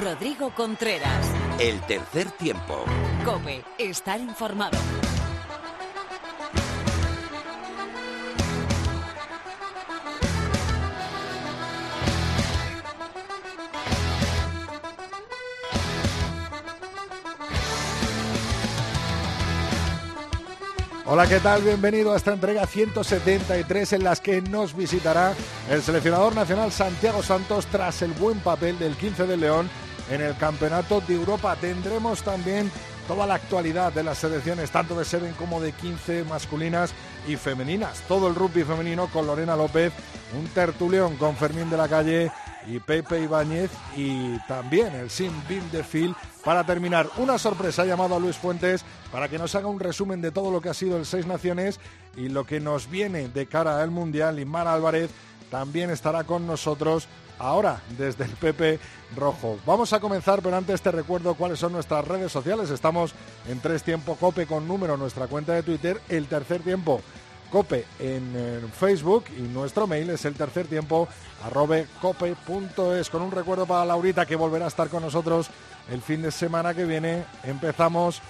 Rodrigo Contreras. El tercer tiempo. Cope, estar informado. Hola, ¿qué tal? Bienvenido a esta entrega 173 en las que nos visitará el seleccionador nacional Santiago Santos tras el buen papel del 15 de León en el Campeonato de Europa. Tendremos también toda la actualidad de las selecciones, tanto de 7 como de 15 masculinas y femeninas. Todo el rugby femenino con Lorena López, un tertulión con Fermín de la Calle y Pepe Ibáñez y también el Sim Bim de Phil para terminar. Una sorpresa ha llamado a Luis Fuentes para que nos haga un resumen de todo lo que ha sido el Seis Naciones y lo que nos viene de cara al Mundial. Y Álvarez también estará con nosotros ahora desde el Pepe Rojo. Vamos a comenzar, pero antes te recuerdo cuáles son nuestras redes sociales. Estamos en Tres Tiempo Cope con número, nuestra cuenta de Twitter, el tercer tiempo Cope en, Facebook y nuestro mail es el tercer tiempo arrobe cope.es. Con un recuerdo para Laurita que volverá a estar con nosotros el fin de semana que viene. Empezamos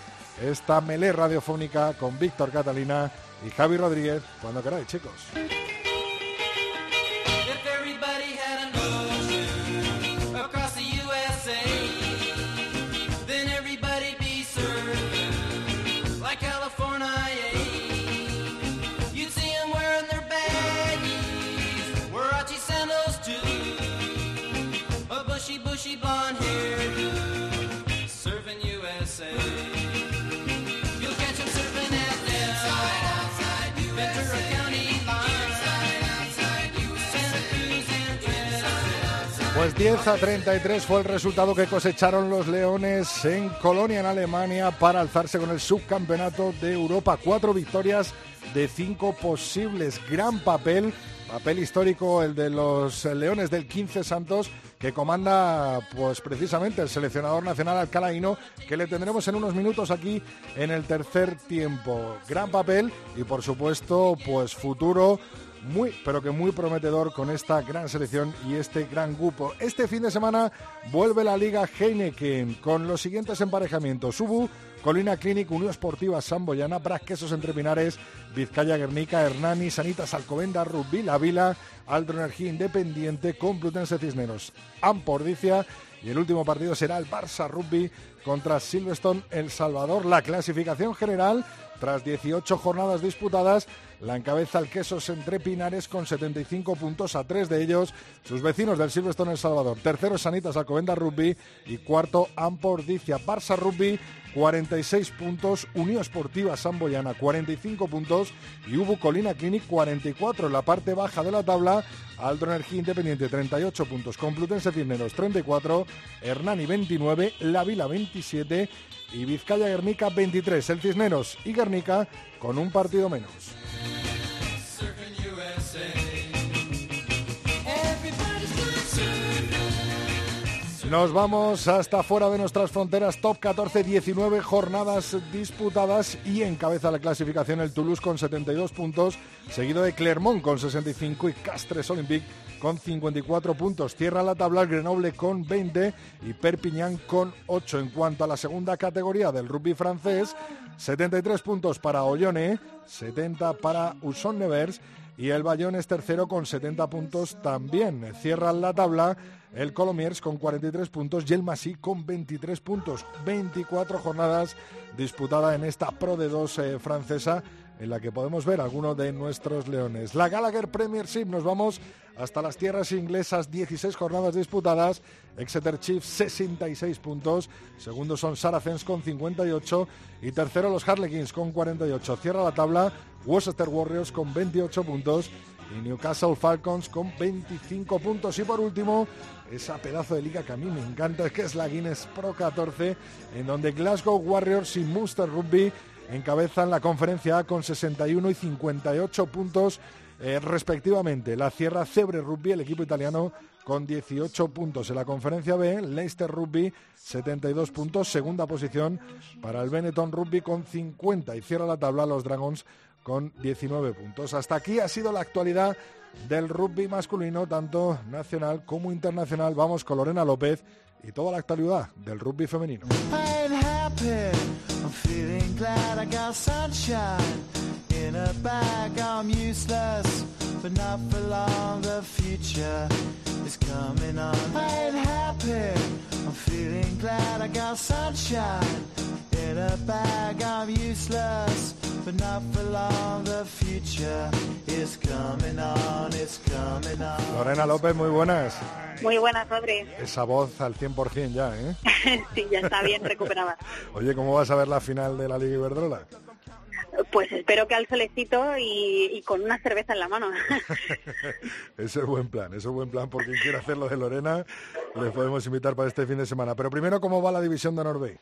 esta melé radiofónica con Víctor Catalina y Javi Rodríguez cuando queráis, chicos. Pues 10 a 33 fue el resultado que cosecharon los Leones en Colonia, en Alemania, para alzarse con el subcampeonato de Europa. Cuatro victorias de cinco posibles. Gran papel, papel histórico el de los Leones del 15 Santos, que comanda pues precisamente el seleccionador nacional alcalaíno, que le tendremos en unos minutos aquí en el tercer tiempo. Gran papel y por supuesto pues futuro muy, pero que muy prometedor con esta gran selección y este gran grupo. Este fin de semana vuelve la Liga Heineken con los siguientes emparejamientos. Subu, Colina Clinic, Unión Esportiva Samboyana, Bras Quesos Entre Pinares, Vizcaya Guernica, Hernani, Sanitas Alcobenda, Rugby, La Vila, Aldro Energía Independiente, Complutense Cisneros, Ampordicia y el último partido será el Barça Rugby contra Silverstone El Salvador. La clasificación general, tras 18 jornadas disputadas, la encabeza el Quesos entre Pinares con 75 puntos a tres de ellos, sus vecinos del Silverstone El Salvador. Tercero Sanitas Alcobenda Rugby y cuarto Ampordicia. Barça Rugby 46 puntos, Unión Esportiva Samboyana 45 puntos y Ubu Colina Clinic 44. En la parte baja de la tabla, Aldro Energía Independiente 38 puntos, Complutense Cisneros 34, Hernani 29, La Vila 27 y Vizcaya Guernica 23. El Cisneros y Guernica con un partido menos. Nos vamos hasta fuera de nuestras fronteras, top 14, 19 jornadas disputadas y encabeza la clasificación el Toulouse con 72 puntos, seguido de Clermont con 65 y Castres Olympique con 54 puntos. Cierra la tabla el Grenoble con 20 y Perpignan con 8. En cuanto a la segunda categoría del rugby francés, 73 puntos para Ollone, 70 para Uson Nevers y el Bayonne es tercero con 70 puntos también. Cierra la tabla el Colomiers con 43 puntos y el Masí con 23 puntos. 24 jornadas disputadas en esta Pro de 2 eh, francesa en la que podemos ver algunos de nuestros leones. La Gallagher Premiership, nos vamos hasta las tierras inglesas, 16 jornadas disputadas, Exeter Chiefs 66 puntos, segundo son Saracens con 58 y tercero los Harlequins con 48. Cierra la tabla Worcester Warriors con 28 puntos y Newcastle Falcons con 25 puntos. Y por último, esa pedazo de liga que a mí me encanta, que es la Guinness Pro 14, en donde Glasgow Warriors y Munster Rugby encabezan la conferencia A con 61 y 58 puntos eh, respectivamente. La cierra Cebre Rugby, el equipo italiano, con 18 puntos. En la conferencia B, Leicester Rugby, 72 puntos. Segunda posición para el Benetton Rugby con 50. Y cierra la tabla los Dragons con 19 puntos. Hasta aquí ha sido la actualidad del rugby masculino, tanto nacional como internacional. Vamos con Lorena López y toda la actualidad del rugby femenino. Lorena López, muy buenas. Muy buenas, Rodri. Esa voz al 100% ya, ¿eh? sí, ya está bien recuperada. Oye, ¿cómo vas a ver la final de la Liga Iberdrola? Pues espero que al solecito y, con una cerveza en la mano. ese es buen plan, ese es buen plan. Por quien quiera hacerlo de Lorena, le podemos invitar para este fin de semana. Pero primero, ¿cómo va la división de Norvey?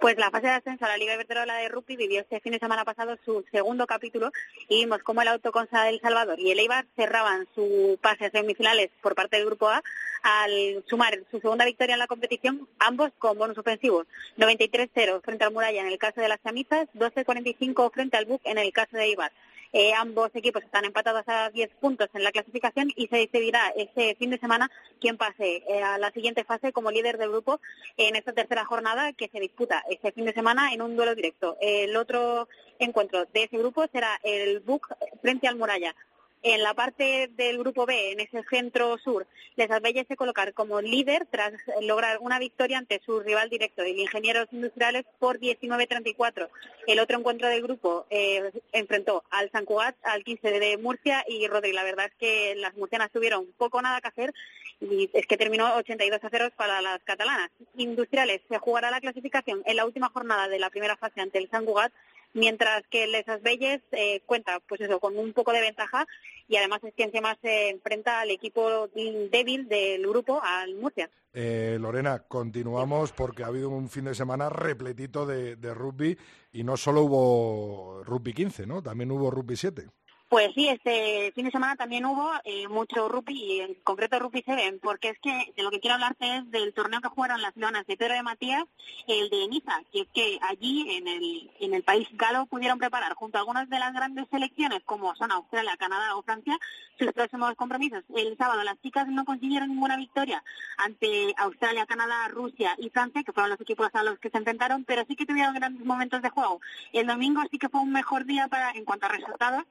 Pues la fase de ascenso a la Liga Iberdrola de Rugby vivió este fin de semana pasado su segundo capítulo y vimos cómo el Autoconsa del Salvador y el Eibar cerraban su pase a semifinales por parte del Grupo A al sumar su segunda victoria en la competición, ambos con bonus ofensivos. 93-0 frente al Muralla en el caso de las camisas, 12-45 frente al Buc en el caso de Eibar. Eh, ambos equipos están empatados a 10 puntos en la clasificación y se decidirá ese fin de semana quién pase eh, a la siguiente fase como líder del grupo en esta tercera jornada que se disputa este fin de semana en un duelo directo. El otro encuentro de ese grupo será el BUC frente al Muralla. En la parte del grupo B, en ese centro sur, Les Abelles se colocar como líder tras lograr una victoria ante su rival directo, el Ingenieros Industriales, por 19-34. El otro encuentro del grupo eh, enfrentó al San Cugat, al 15 de Murcia y Rodri. La verdad es que las murcianas tuvieron poco nada que hacer y es que terminó 82 a 0 para las catalanas. Industriales se jugará la clasificación en la última jornada de la primera fase ante el San Cugat mientras que el Esas Belles eh, cuenta pues eso con un poco de ventaja y además es quien más se enfrenta al equipo débil del grupo, al Murcia. Eh, Lorena, continuamos porque ha habido un fin de semana repletito de, de rugby y no solo hubo rugby 15, ¿no? También hubo rugby 7. Pues sí, este fin de semana también hubo eh, mucho rugby, en concreto rugby 7, porque es que de lo que quiero hablarte es del torneo que jugaron las leonas de Pedro de Matías, el de Niza, que es que allí en el, en el país galo pudieron preparar junto a algunas de las grandes selecciones como son Australia, Canadá o Francia sus próximos compromisos. El sábado las chicas no consiguieron ninguna victoria ante Australia, Canadá, Rusia y Francia, que fueron los equipos a los que se enfrentaron, pero sí que tuvieron grandes momentos de juego. El domingo sí que fue un mejor día para en cuanto a resultados,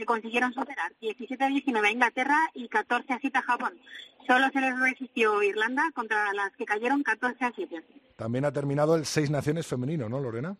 que consiguieron superar 17 a 19 a Inglaterra y 14 a 7 a Japón. Solo se les resistió Irlanda contra las que cayeron 14 a 7. También ha terminado el Seis Naciones femenino, ¿no, Lorena?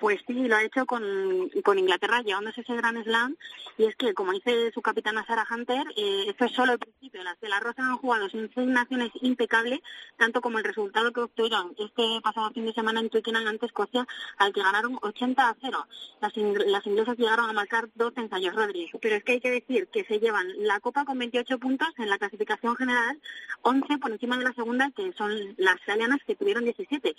Pues sí, lo ha hecho con, con Inglaterra, llevándose ese gran slam. Y es que, como dice su capitana Sarah Hunter, eh, esto es solo el principio. Las de la Rosa han jugado sin seis naciones impecable, tanto como el resultado que obtuvieron este pasado fin de semana en Twickenham ante Escocia, al que ganaron 80 a 0. Las, las inglesas llegaron a marcar dos ensayos, Rodríguez. Pero es que hay que decir que se llevan la Copa con 28 puntos en la clasificación general, 11 por encima de la segunda, que son las italianas que tuvieron 17.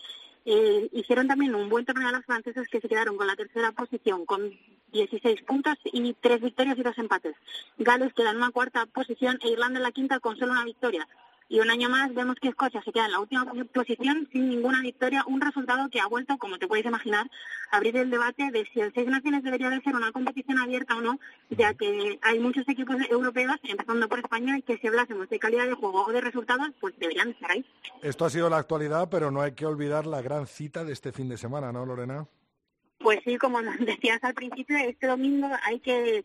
Eh, hicieron también un buen torneo a las francesas que se quedaron con la tercera posición con 16 puntos y tres victorias y dos empates. Gales queda en una cuarta posición e Irlanda en la quinta con solo una victoria. Y un año más vemos que Escocia se queda en la última posición sin ninguna victoria, un resultado que ha vuelto, como te puedes imaginar, a abrir el debate de si el Seis Naciones debería de ser una competición abierta o no, ya que hay muchos equipos europeos, empezando por España, que si hablásemos de calidad de juego o de resultados, pues deberían estar ahí. Esto ha sido la actualidad, pero no hay que olvidar la gran cita de este fin de semana, ¿no, Lorena? Pues sí, como decías al principio, este domingo hay que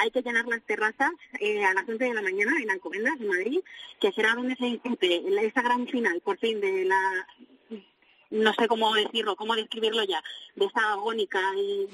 hay que llenar las terrazas eh, a las 11 de la mañana en Alcobendas, en Madrid, que será donde se dispute esa gran final, por fin, de la no sé cómo decirlo, cómo describirlo ya, de esa agónica y,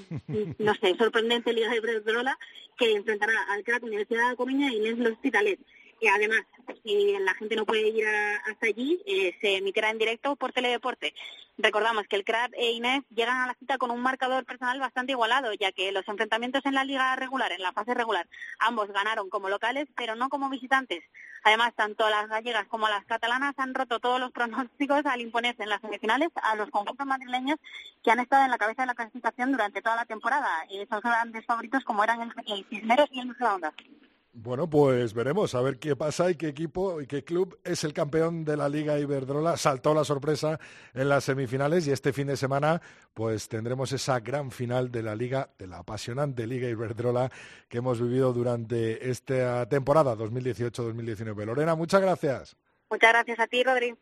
no sé, sorprendente Liga de Iberdrola que enfrentará al CRAC Universidad de Coruña y Les Hospitalet. Y además, si la gente no puede ir hasta allí, eh, se emitirá en directo por Teledeporte. Recordamos que el CRAT e Inés llegan a la cita con un marcador personal bastante igualado, ya que los enfrentamientos en la liga regular, en la fase regular, ambos ganaron como locales, pero no como visitantes. Además, tanto las gallegas como las catalanas han roto todos los pronósticos al imponerse en las semifinales a los conjuntos madrileños que han estado en la cabeza de la clasificación durante toda la temporada. Esos grandes favoritos como eran el, el Cisneros y el Onda. Bueno, pues veremos a ver qué pasa y qué equipo y qué club es el campeón de la Liga Iberdrola. Saltó la sorpresa en las semifinales y este fin de semana pues tendremos esa gran final de la Liga, de la apasionante Liga Iberdrola que hemos vivido durante esta temporada 2018-2019. Lorena, muchas gracias. Muchas gracias a ti, Rodri.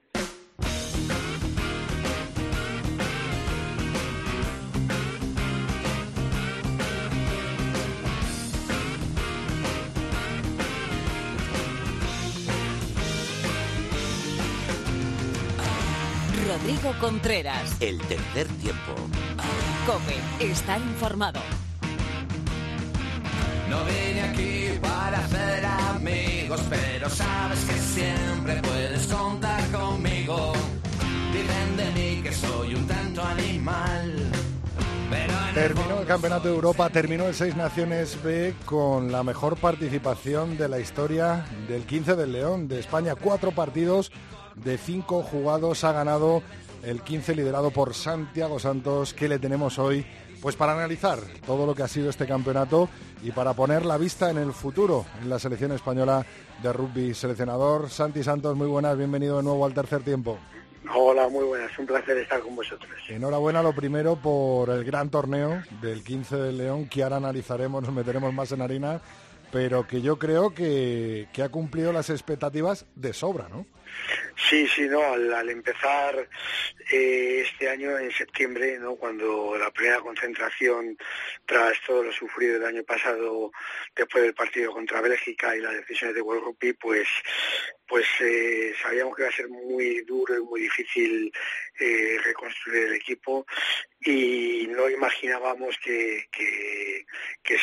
Rodrigo Contreras. El tercer tiempo. Cope, estar informado. No vine aquí para hacer amigos, pero sabes que siempre puedes contar conmigo. Dicen de mí que soy un tanto animal. Terminó el Campeonato de Europa, terminó el Seis Naciones B con la mejor participación de la historia del 15 del León de España. Cuatro partidos de cinco jugados ha ganado el 15 liderado por Santiago Santos. ¿Qué le tenemos hoy? Pues para analizar todo lo que ha sido este campeonato y para poner la vista en el futuro en la selección española de rugby. Seleccionador Santi Santos, muy buenas, bienvenido de nuevo al tercer tiempo. Hola, muy buenas, un placer estar con vosotros. Enhorabuena lo primero por el gran torneo del 15 del León, que ahora analizaremos, nos meteremos más en harina, pero que yo creo que, que ha cumplido las expectativas de sobra, ¿no? Sí, sí, no, al, empezar eh, este año, en septiembre, ¿no? cuando la primera concentración, tras todo lo sufrido el año pasado, después del partido contra Bélgica y las decisiones de World Rugby, pues, pues eh, sabíamos que iba a ser muy duro y muy difícil eh, reconstruir el equipo y no imaginábamos que,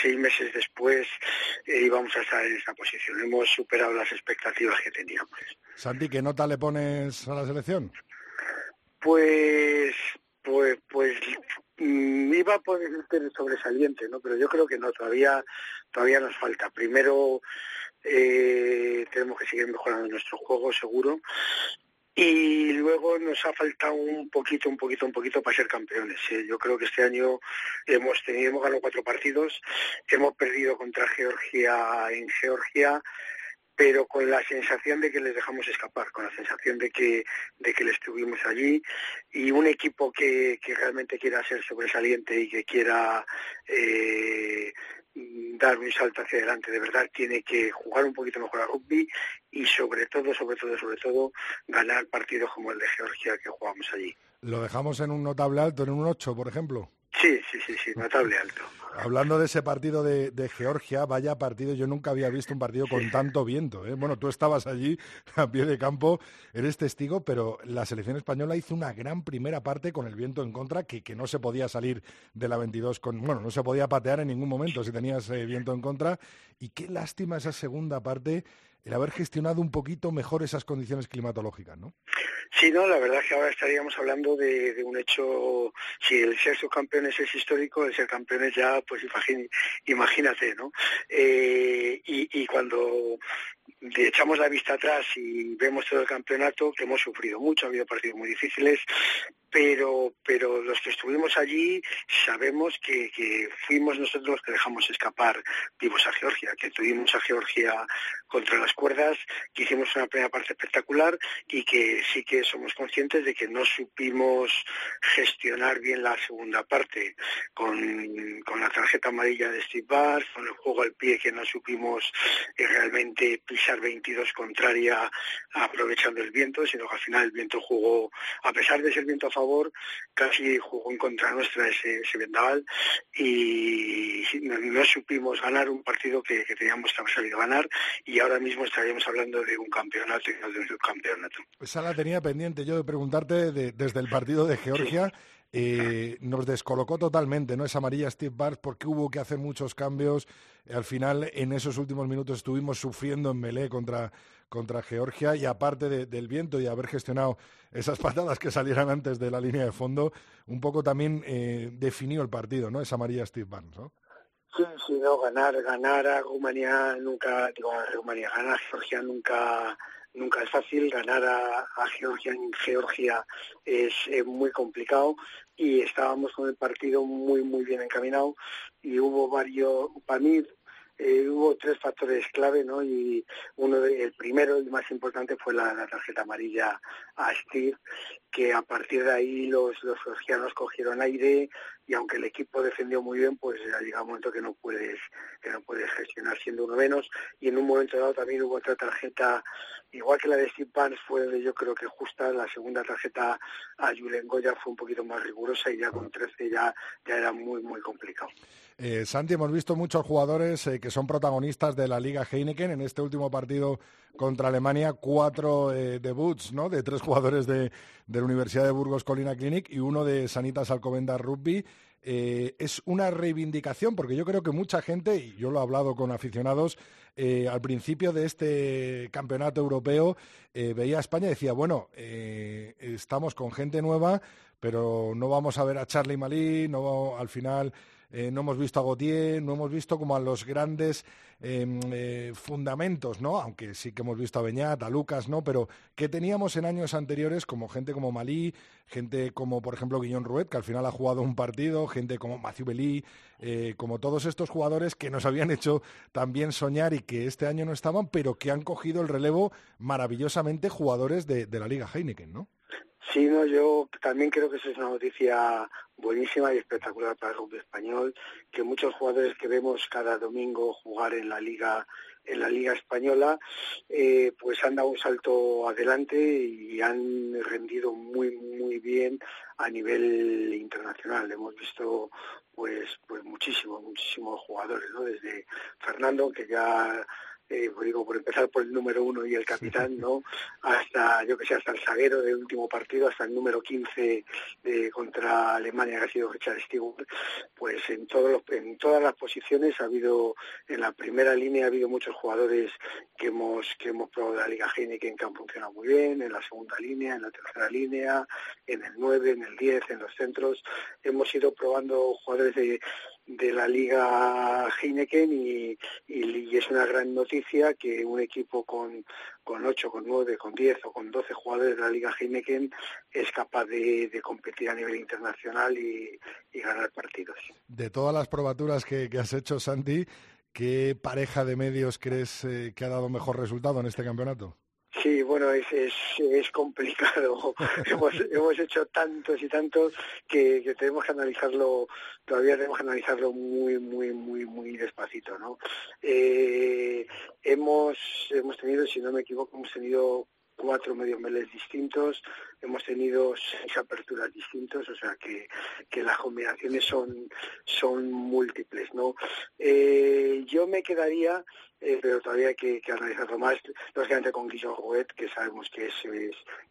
seis meses después íbamos a estar en esta posición. Hemos superado las expectativas que teníamos. Santi, ¿qué nota le pones a la selección? Pues, pues, pues mm, iba a poder ser sobresaliente, ¿no? Pero yo creo que no, todavía, todavía nos falta. Primero eh, tenemos que seguir mejorando nuestro juego, seguro. Y luego nos ha faltado un poquito, un poquito, un poquito para ser campeones. Yo creo que este año hemos tenido, hemos ganado cuatro partidos, hemos perdido contra Georgia en Georgia, pero con la sensación de que les dejamos escapar, con la sensación de que, de que les estuvimos allí y un equipo que, que realmente quiera ser sobresaliente y que quiera eh, dar un salto hacia adelante, de verdad tiene que jugar un poquito mejor a rugby y sobre todo, sobre todo, sobre todo, ganar partidos como el de Georgia que jugamos allí. ¿Lo dejamos en un notable alto, en un 8, por ejemplo? Sí, sí, sí, sí, notable alto. Hablando de ese partido de, Georgia, vaya partido, yo nunca había visto un partido con tanto viento. ¿eh? Bueno, tú estabas allí a pie de campo, eres testigo, pero la selección española hizo una gran primera parte con el viento en contra, que, que no se podía salir de la 22 con, bueno, no se podía patear en ningún momento si tenías eh, viento en contra. Y qué lástima esa segunda parte el haber gestionado un poquito mejor esas condiciones climatológicas, ¿no? Sí, no, la verdad es que ahora estaríamos hablando de, un hecho, si el ser subcampeones es histórico, el ser campeones ya, pues imagínate, ¿no? Eh, y, y cuando echamos la vista atrás y vemos todo el campeonato, que hemos sufrido mucho, ha habido partidos muy difíciles, pero, pero los que estuvimos allí sabemos que, fuimos nosotros los que dejamos escapar vivos a Georgia, que tuvimos a Georgia contra las cuerdas, que hicimos una primera parte espectacular y que sí que somos conscientes de que no supimos gestionar bien la segunda parte con, la tarjeta amarilla de Steve Barr, con el juego al pie que no supimos eh, realmente pisar 22 contraria aprovechando el viento, sino que al final el viento jugó, a pesar de ser viento a favor, casi jugó en contra nuestra ese, vendaval y no, supimos ganar un partido que, teníamos que haber salido a ganar y ahora mismo estaríamos hablando de un campeonato y no de un subcampeonato. Esa la tenía pendiente yo de preguntarte desde el partido de Georgia. Eh, nos descolocó totalmente, ¿no? Esa amarilla Steve Barnes porque hubo que hacer muchos cambios. Al final, en esos últimos minutos estuvimos sufriendo en melee contra, contra Georgia y aparte del viento y haber gestionado esas patadas que salieran antes de la línea de fondo, un poco también eh, definió el partido, ¿no? Esa amarilla Steve Barnes, ¿no? Sí, sí, no, ganar, ganar a Rumanía nunca, digo, a Rumanía, ganar Georgia nunca nunca es fácil, ganar a, Georgia en Georgia es muy complicado y estábamos con el partido muy, muy bien encaminado y hubo varios, para mí eh, hubo tres factores clave, ¿no? Y uno de, el primero y más importante fue la, tarjeta amarilla a Steve, que a partir de ahí los, los georgianos cogieron aire y aunque el equipo defendió muy bien, pues llega un momento que no puedes, que no puedes gestionar siendo uno menos. Y en un momento dado también hubo otra tarjeta, igual que la de Steve Barnes fue yo creo que justa, la segunda tarjeta a Julen Goya fue un poquito más rigurosa y ya con 13 ya, ya era muy, muy complicado. Eh, Santi, hemos visto muchos jugadores eh, que son protagonistas de la Liga Heineken. En este último partido contra Alemania, cuatro eh, debuts ¿no? de tres jugadores de, la Universidad de Burgos Colina Clinic y uno de Sanitas Alcobendas Rugby. Eh, es una reivindicación, porque yo creo que mucha gente, y yo lo he hablado con aficionados, al principio de este campeonato europeo veía a España y decía, bueno, estamos con gente nueva, pero no vamos a ver a Charlie Malí, no, al final eh, no hemos visto a Gautier, no hemos visto como a los grandes em, eh, fundamentos, ¿no? Aunque sí que hemos visto a Beñat, a Lucas, ¿no? Pero que teníamos en años anteriores como gente como Malí, gente como, por ejemplo, Guillón Ruet, que al final ha jugado un partido, gente como Mathieu Belí, eh, como todos estos jugadores que nos habían hecho también soñar y que este año no estaban, pero que han cogido el relevo maravillosamente jugadores de, de la Liga Heineken, ¿no? Sí, no, yo también creo que eso es una noticia buenísima y espectacular para el rugby español, que muchos jugadores que vemos cada domingo jugar en la liga en la liga española, eh, pues han dado un salto adelante y han rendido muy muy bien a nivel internacional. Hemos visto pues pues muchísimos muchísimos jugadores, ¿no? Desde Fernando que ya eh, pues digo, por empezar por el número uno y el capitán, ¿no? Hasta, yo que sé, hasta el zaguero del último partido, hasta el número 15 de, contra Alemania, que ha sido Richard Stewart, pues en, todos en todas las posiciones ha habido, en la primera línea ha habido muchos jugadores que hemos, que hemos probado la Liga Heineken que han funcionado muy bien, en la segunda línea, en la tercera línea, en el 9, en el 10, en los centros. Hemos ido probando jugadores de, de la Liga Heineken y, es una gran noticia que un equipo con, con 8, con 9, con 10 o con 12 jugadores de la Liga Heineken es capaz de, competir a nivel internacional y, ganar partidos. De todas las probaturas que, has hecho, Santi, ¿qué pareja de medios crees eh, que ha dado mejor resultado en este campeonato? Sí, bueno, es, es, complicado. hemos, hemos hecho tantos y tantos que, tenemos que analizarlo, todavía tenemos que analizarlo muy, muy, muy, muy despacito, ¿no? Eh, hemos, hemos tenido, si no me equivoco, hemos tenido cuatro medio meles distintos, hemos tenido seis aperturas distintas, o sea que, que las combinaciones son, son múltiples, ¿no? Eh, yo me quedaría eh, pero todavía hay que, analizarlo más. Lógicamente con Guillaume Jouet, que sabemos que es,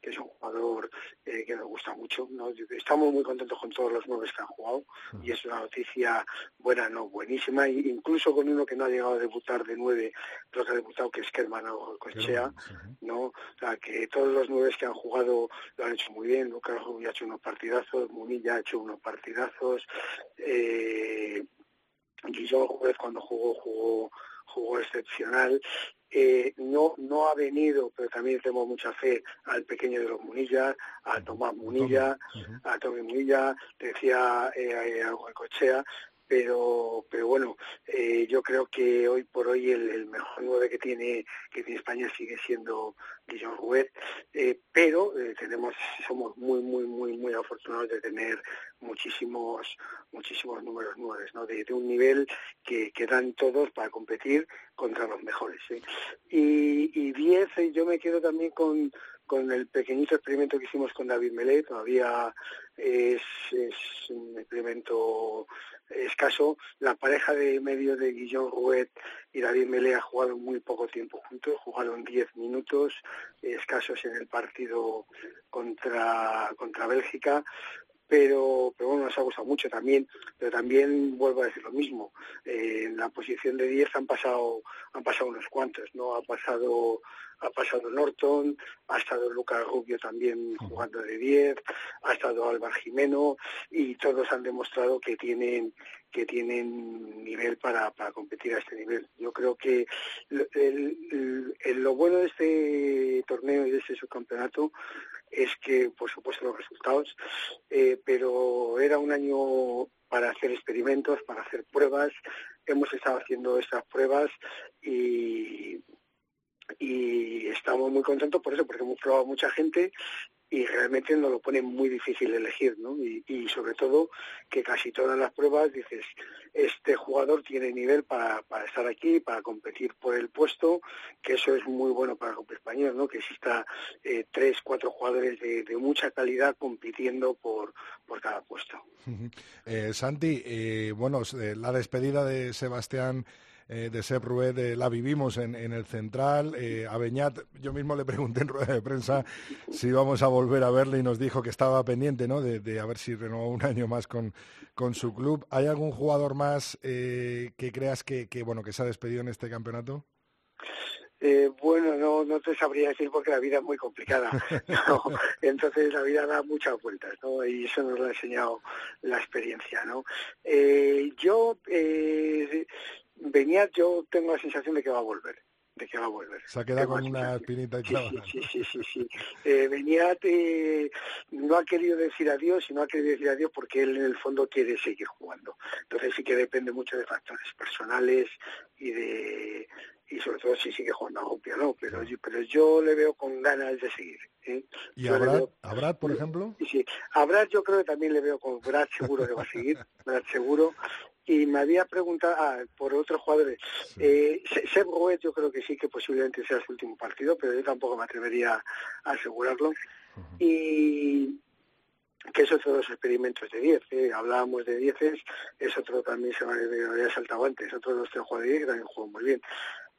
que es un jugador eh, que nos gusta mucho. Estamos muy contentos con todos los nueve que han jugado y es una noticia buena, no buenísima, e incluso con uno que no ha llegado a debutar de nueve, pero que ha debutado, que es Kerman o Cochea, ¿no? O sea, que todos los nueve que han jugado lo han hecho muy bien. Lucas Rubio ha hecho unos partidazos, Munilla ha hecho unos partidazos. Eh, Guillaume cuando jugó, jugó jugó excepcional. Eh, no no ha venido, pero también tengo mucha fe al pequeño de los Munilla, a Tomás Munilla, a Tommy Munilla, decía eh, a Cochea, pero pero bueno eh, yo creo que hoy por hoy el, mejor nueve que tiene que tiene España sigue siendo Guillaume Rouet eh, pero eh, tenemos somos muy muy muy muy afortunados de tener muchísimos muchísimos números nueve ¿no? de, un nivel que, dan todos para competir contra los mejores y, y diez yo me quedo también con con el pequeñito experimento que hicimos con David Melé, todavía es, es un experimento escaso. La pareja de medio de Guillaume Rouet y David Melé ha jugado muy poco tiempo juntos, jugaron 10 minutos escasos en el partido contra, contra Bélgica, pero, pero bueno, nos ha gustado mucho también, pero también vuelvo a decir lo mismo, eh, en la posición de 10 han pasado, han pasado unos cuantos, ¿no? Ha pasado, ha pasado Norton, ha estado Lucas Rubio también jugando de 10, ha estado Álvaro Jimeno, y todos han demostrado que tienen, que tienen nivel para, para competir a este nivel. Yo creo que lo bueno de este torneo y de este subcampeonato es que, por supuesto, los resultados, eh, pero era un año para hacer experimentos, para hacer pruebas. Hemos estado haciendo esas pruebas y, y estamos muy contentos por eso, porque hemos probado mucha gente y realmente nos lo pone muy difícil elegir, ¿no? Y, sobre todo que casi todas las pruebas dices, este jugador tiene nivel para, estar aquí, para competir por el puesto, que eso es muy bueno para el grupo español, ¿no? Que exista eh, tres, cuatro jugadores de, mucha calidad compitiendo por, por cada puesto. Eh, Santi, eh, bueno, la despedida de Sebastián de Sepp Rued, la vivimos en, el Central. a Beñat, yo mismo le pregunté en rueda de prensa si íbamos a volver a verle y nos dijo que estaba pendiente ¿no? de, a ver si renovó un año más con, con su club. ¿Hay algún jugador más que creas que, que, bueno, que se ha despedido en este campeonato? Eh, bueno, no, no te sabría decir porque la vida es muy complicada. Entonces la vida da muchas vueltas, ¿no? Y eso nos lo ha enseñado la experiencia, ¿no? Eh, yo, eh, venía, yo tengo la sensación de que va a volver de que va a volver. Se ha quedado con una espinita y sí, sí, sí, sí, sí, Eh, Beniat no ha querido decir adiós y no ha querido decir adiós porque él en el fondo quiere seguir jugando. Entonces sí que depende mucho de factores personales y de y sobre todo si sigue jugando a piano, pero, yo, pero yo le veo con ganas de seguir. ¿eh? ¿Y a Brad, por ejemplo? Sí, sí. A Brad yo creo que también le veo con Brad seguro que va a seguir, Brad seguro. Y me había preguntado ah, por otros jugadores. Eh, Seb yo creo que sí que posiblemente sea su último partido, pero yo tampoco me atrevería a asegurarlo. Y que es otro de los experimentos de 10. ¿eh? Hablábamos de 10, es otro también se me había saltado antes, otro de los tres jugadores que también jugó muy bien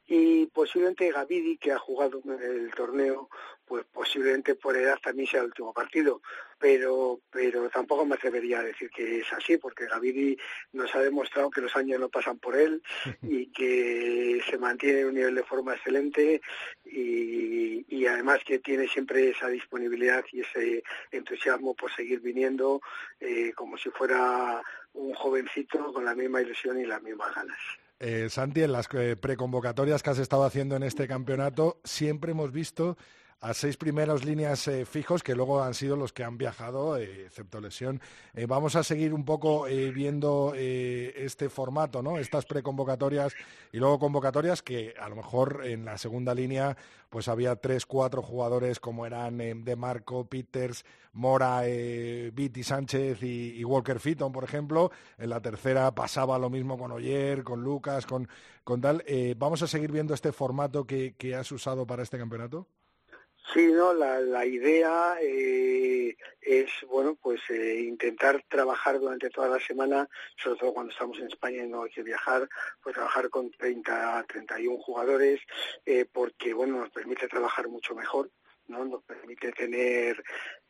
y posiblemente Gavidi, que ha jugado el torneo, pues posiblemente por edad también sea el último partido, pero pero tampoco me atrevería a decir que es así, porque Gavidi nos ha demostrado que los años no pasan por él y que se mantiene en un nivel de forma excelente y, y además que tiene siempre esa disponibilidad y ese entusiasmo por seguir viniendo eh, como si fuera un jovencito con la misma ilusión y las mismas ganas. Eh, Santi, en las eh, preconvocatorias que has estado haciendo en este campeonato, siempre hemos visto a seis primeros líneas eh, fijos que luego han sido los que han viajado, eh, excepto lesión. Eh, vamos a seguir un poco viendo este formato, ¿no? Estas preconvocatorias y luego convocatorias que a lo mejor en la segunda línea pues había tres, cuatro jugadores como eran De Marco, Peters, Mora, Viti Sánchez y, Walker Fitton, por ejemplo. En la tercera pasaba lo mismo con Oyer, con Lucas, con, con tal. ¿Vamos a seguir viendo este formato que has usado para este campeonato? Sí, no, la, la idea eh, es, bueno, pues eh, intentar trabajar durante toda la semana, sobre todo cuando estamos en España y no hay que viajar, pues trabajar con 30, 31 jugadores, eh, porque, bueno, nos permite trabajar mucho mejor, ¿no? Nos permite tener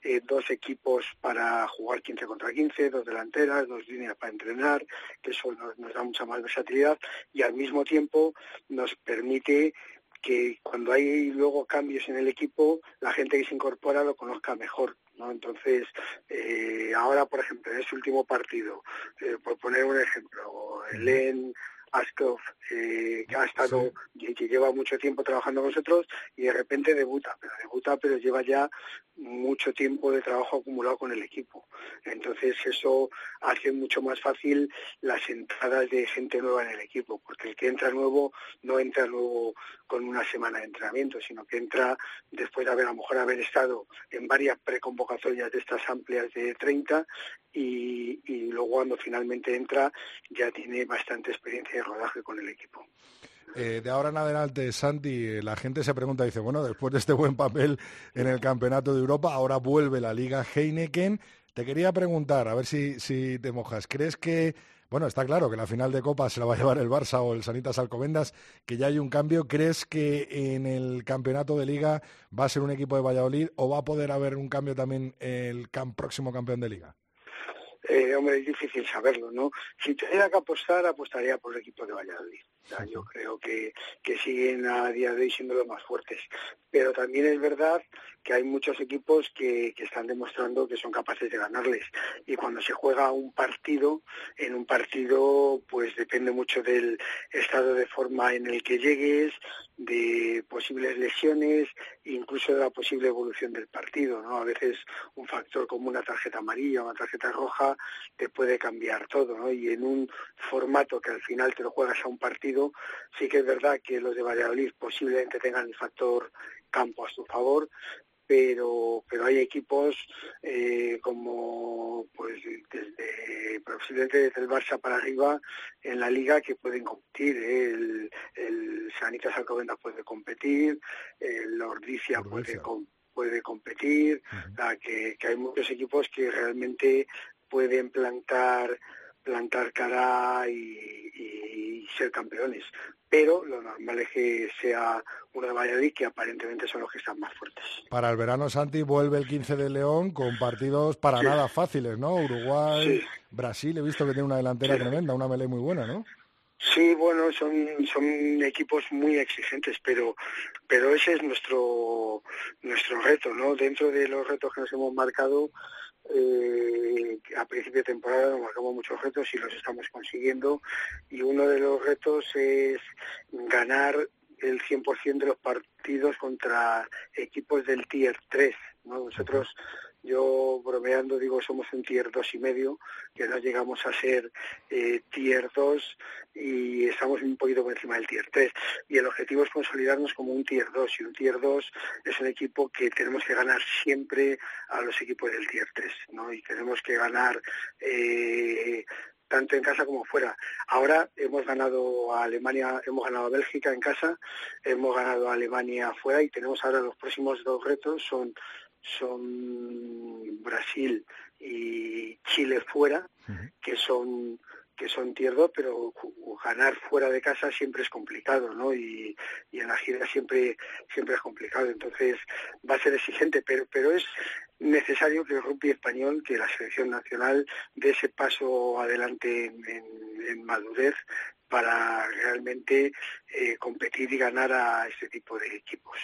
eh, dos equipos para jugar 15 contra 15, dos delanteras, dos líneas para entrenar, que eso nos, nos da mucha más versatilidad y al mismo tiempo nos permite que cuando hay luego cambios en el equipo, la gente que se incorpora lo conozca mejor. ¿no? Entonces, eh, ahora, por ejemplo, en ese último partido, eh, por poner un ejemplo, Elen Askov, eh, que ha estado, y que lleva mucho tiempo trabajando con nosotros y de repente debuta, pero debuta, pero lleva ya mucho tiempo de trabajo acumulado con el equipo. Entonces eso hace mucho más fácil las entradas de gente nueva en el equipo, porque el que entra nuevo no entra nuevo con una semana de entrenamiento, sino que entra después de haber a lo mejor haber estado en varias preconvocatorias de estas amplias de 30 y, y luego cuando finalmente entra ya tiene bastante experiencia rodaje con el equipo. Eh, de ahora en adelante, Santi, la gente se pregunta, dice, bueno, después de este buen papel en el Campeonato de Europa, ahora vuelve la Liga Heineken. Te quería preguntar, a ver si, si te mojas, ¿crees que, bueno, está claro que la final de Copa se la va a llevar el Barça o el Sanitas Alcobendas, que ya hay un cambio, ¿crees que en el Campeonato de Liga va a ser un equipo de Valladolid o va a poder haber un cambio también el próximo campeón de Liga? Eh, hombre, es difícil saberlo, ¿no? Si tuviera que apostar, apostaría por el equipo de Valladolid. Yo creo que, que siguen a día de hoy siendo los más fuertes. Pero también es verdad que hay muchos equipos que, que están demostrando que son capaces de ganarles. Y cuando se juega un partido, en un partido pues depende mucho del estado de forma en el que llegues, de posibles lesiones, incluso de la posible evolución del partido, ¿no? A veces un factor como una tarjeta amarilla o una tarjeta roja te puede cambiar todo, ¿no? Y en un formato que al final te lo juegas a un partido, sí que es verdad que los de Valladolid posiblemente tengan el factor campo a su favor, pero pero hay equipos eh, como pues desde posiblemente desde el Barça para arriba en la liga que pueden competir ¿eh? el, el Sanitas Alcobendas puede competir el Ordicia puede puede competir que, que hay muchos equipos que realmente pueden plantar plantar cara y, y ser campeones. Pero lo normal es que sea de Valladolid que aparentemente son los que están más fuertes. Para el verano, Santi, vuelve el 15 de León con partidos para nada fáciles, ¿no? Uruguay, Brasil, he visto que tiene una delantera tremenda, una melee muy buena, ¿no? Sí, bueno, son, son equipos muy exigentes, pero, pero ese es nuestro, nuestro reto, ¿no? Dentro de los retos que nos hemos marcado, eh, a principio de temporada nos marcamos muchos retos y los estamos consiguiendo. Y uno de los retos es ganar el 100% de los partidos contra equipos del Tier 3. ¿no? Nosotros yo bromeando digo somos un tier dos y medio, que no llegamos a ser eh, tier 2 y estamos un poquito por encima del tier 3. Y el objetivo es consolidarnos como un tier 2 y un tier 2 es un equipo que tenemos que ganar siempre a los equipos del tier 3, ¿no? Y tenemos que ganar eh, tanto en casa como fuera. Ahora hemos ganado a Alemania, hemos ganado a Bélgica en casa, hemos ganado a Alemania fuera y tenemos ahora los próximos dos retos son son Brasil y Chile fuera, que son que son tierdos, pero ganar fuera de casa siempre es complicado, ¿no? Y, y, en la gira siempre siempre es complicado, entonces va a ser exigente, pero pero es necesario que el rugby español, que la selección nacional dé ese paso adelante en, madurez para realmente eh, competir y ganar a este tipo de equipos.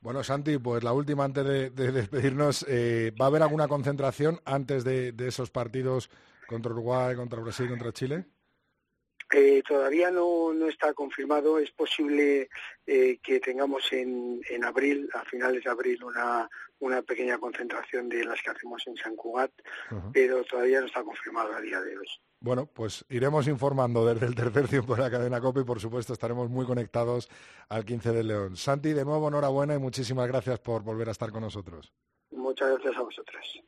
Bueno, Santi, pues la última antes de, despedirnos. Eh, ¿Va a haber alguna concentración antes de, esos partidos contra Uruguay, contra Brasil, contra Chile? Eh, todavía no, está confirmado. Es posible eh, que tengamos en, abril, a finales de abril, una, una pequeña concentración de las que hacemos en San Cugat, pero todavía no está confirmado a día de hoy. Bueno, pues iremos informando desde el tercer tiempo de la cadena COPE y por supuesto estaremos muy conectados al 15 de León. Santi, de nuevo enhorabuena y muchísimas gracias por volver a estar con nosotros. Muchas gracias a vosotros.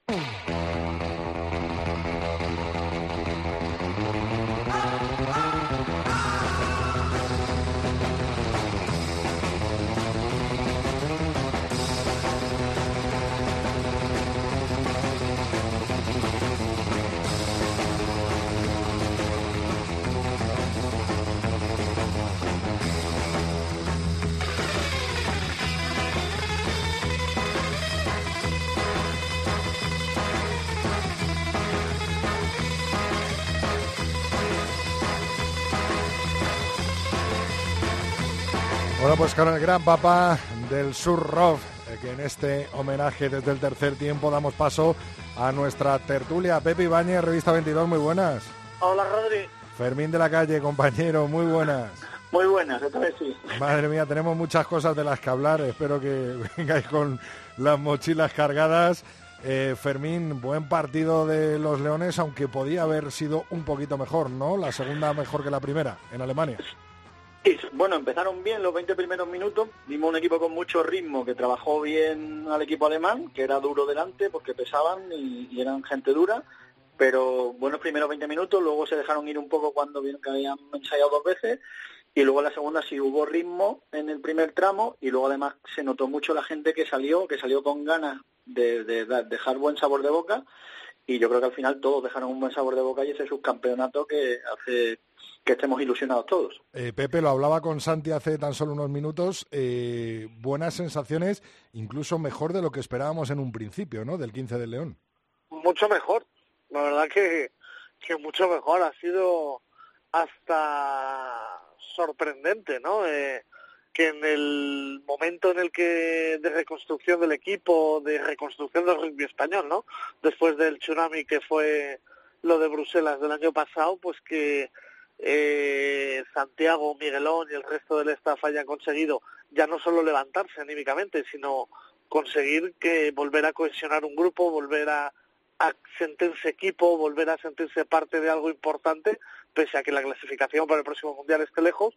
Bueno, pues con el gran papá del Surrov, eh, que en este homenaje desde el tercer tiempo damos paso a nuestra tertulia. Pepe Ibáñez, Revista 22, muy buenas. Hola, Rodri. Fermín de la Calle, compañero, muy buenas. Muy buenas, esta vez sí. Madre mía, tenemos muchas cosas de las que hablar. Espero que vengáis con las mochilas cargadas. Eh, Fermín, buen partido de los Leones, aunque podía haber sido un poquito mejor, ¿no? La segunda mejor que la primera en Alemania. Bueno, empezaron bien los 20 primeros minutos. Vimos un equipo con mucho ritmo que trabajó bien al equipo alemán, que era duro delante porque pesaban y, eran gente dura. Pero buenos primeros 20 minutos, luego se dejaron ir un poco cuando vieron que habían ensayado dos veces. Y luego en la segunda sí hubo ritmo en el primer tramo y luego además se notó mucho la gente que salió, que salió con ganas de, de dejar buen sabor de boca y yo creo que al final todos dejaron un buen sabor de boca y ese subcampeonato que hace que estemos ilusionados todos. Eh, Pepe, lo hablaba con Santi hace tan solo unos minutos, eh, buenas sensaciones, incluso mejor de lo que esperábamos en un principio, ¿no? Del 15 de León. Mucho mejor, la verdad que, que mucho mejor, ha sido hasta sorprendente, ¿no? Eh, que en el momento en el que de reconstrucción del equipo, de reconstrucción del rugby español, ¿no? Después del tsunami que fue lo de Bruselas del año pasado, pues que eh, Santiago, Miguelón y el resto del staff hayan conseguido ya no solo levantarse anímicamente, sino conseguir que volver a cohesionar un grupo, volver a, a sentirse equipo, volver a sentirse parte de algo importante, pese a que la clasificación para el próximo mundial esté lejos,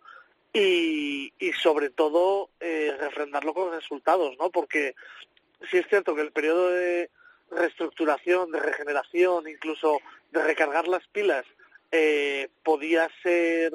y, y sobre todo eh, refrendarlo con resultados, ¿no? Porque sí es cierto que el periodo de reestructuración, de regeneración, incluso de recargar las pilas, eh, podía ser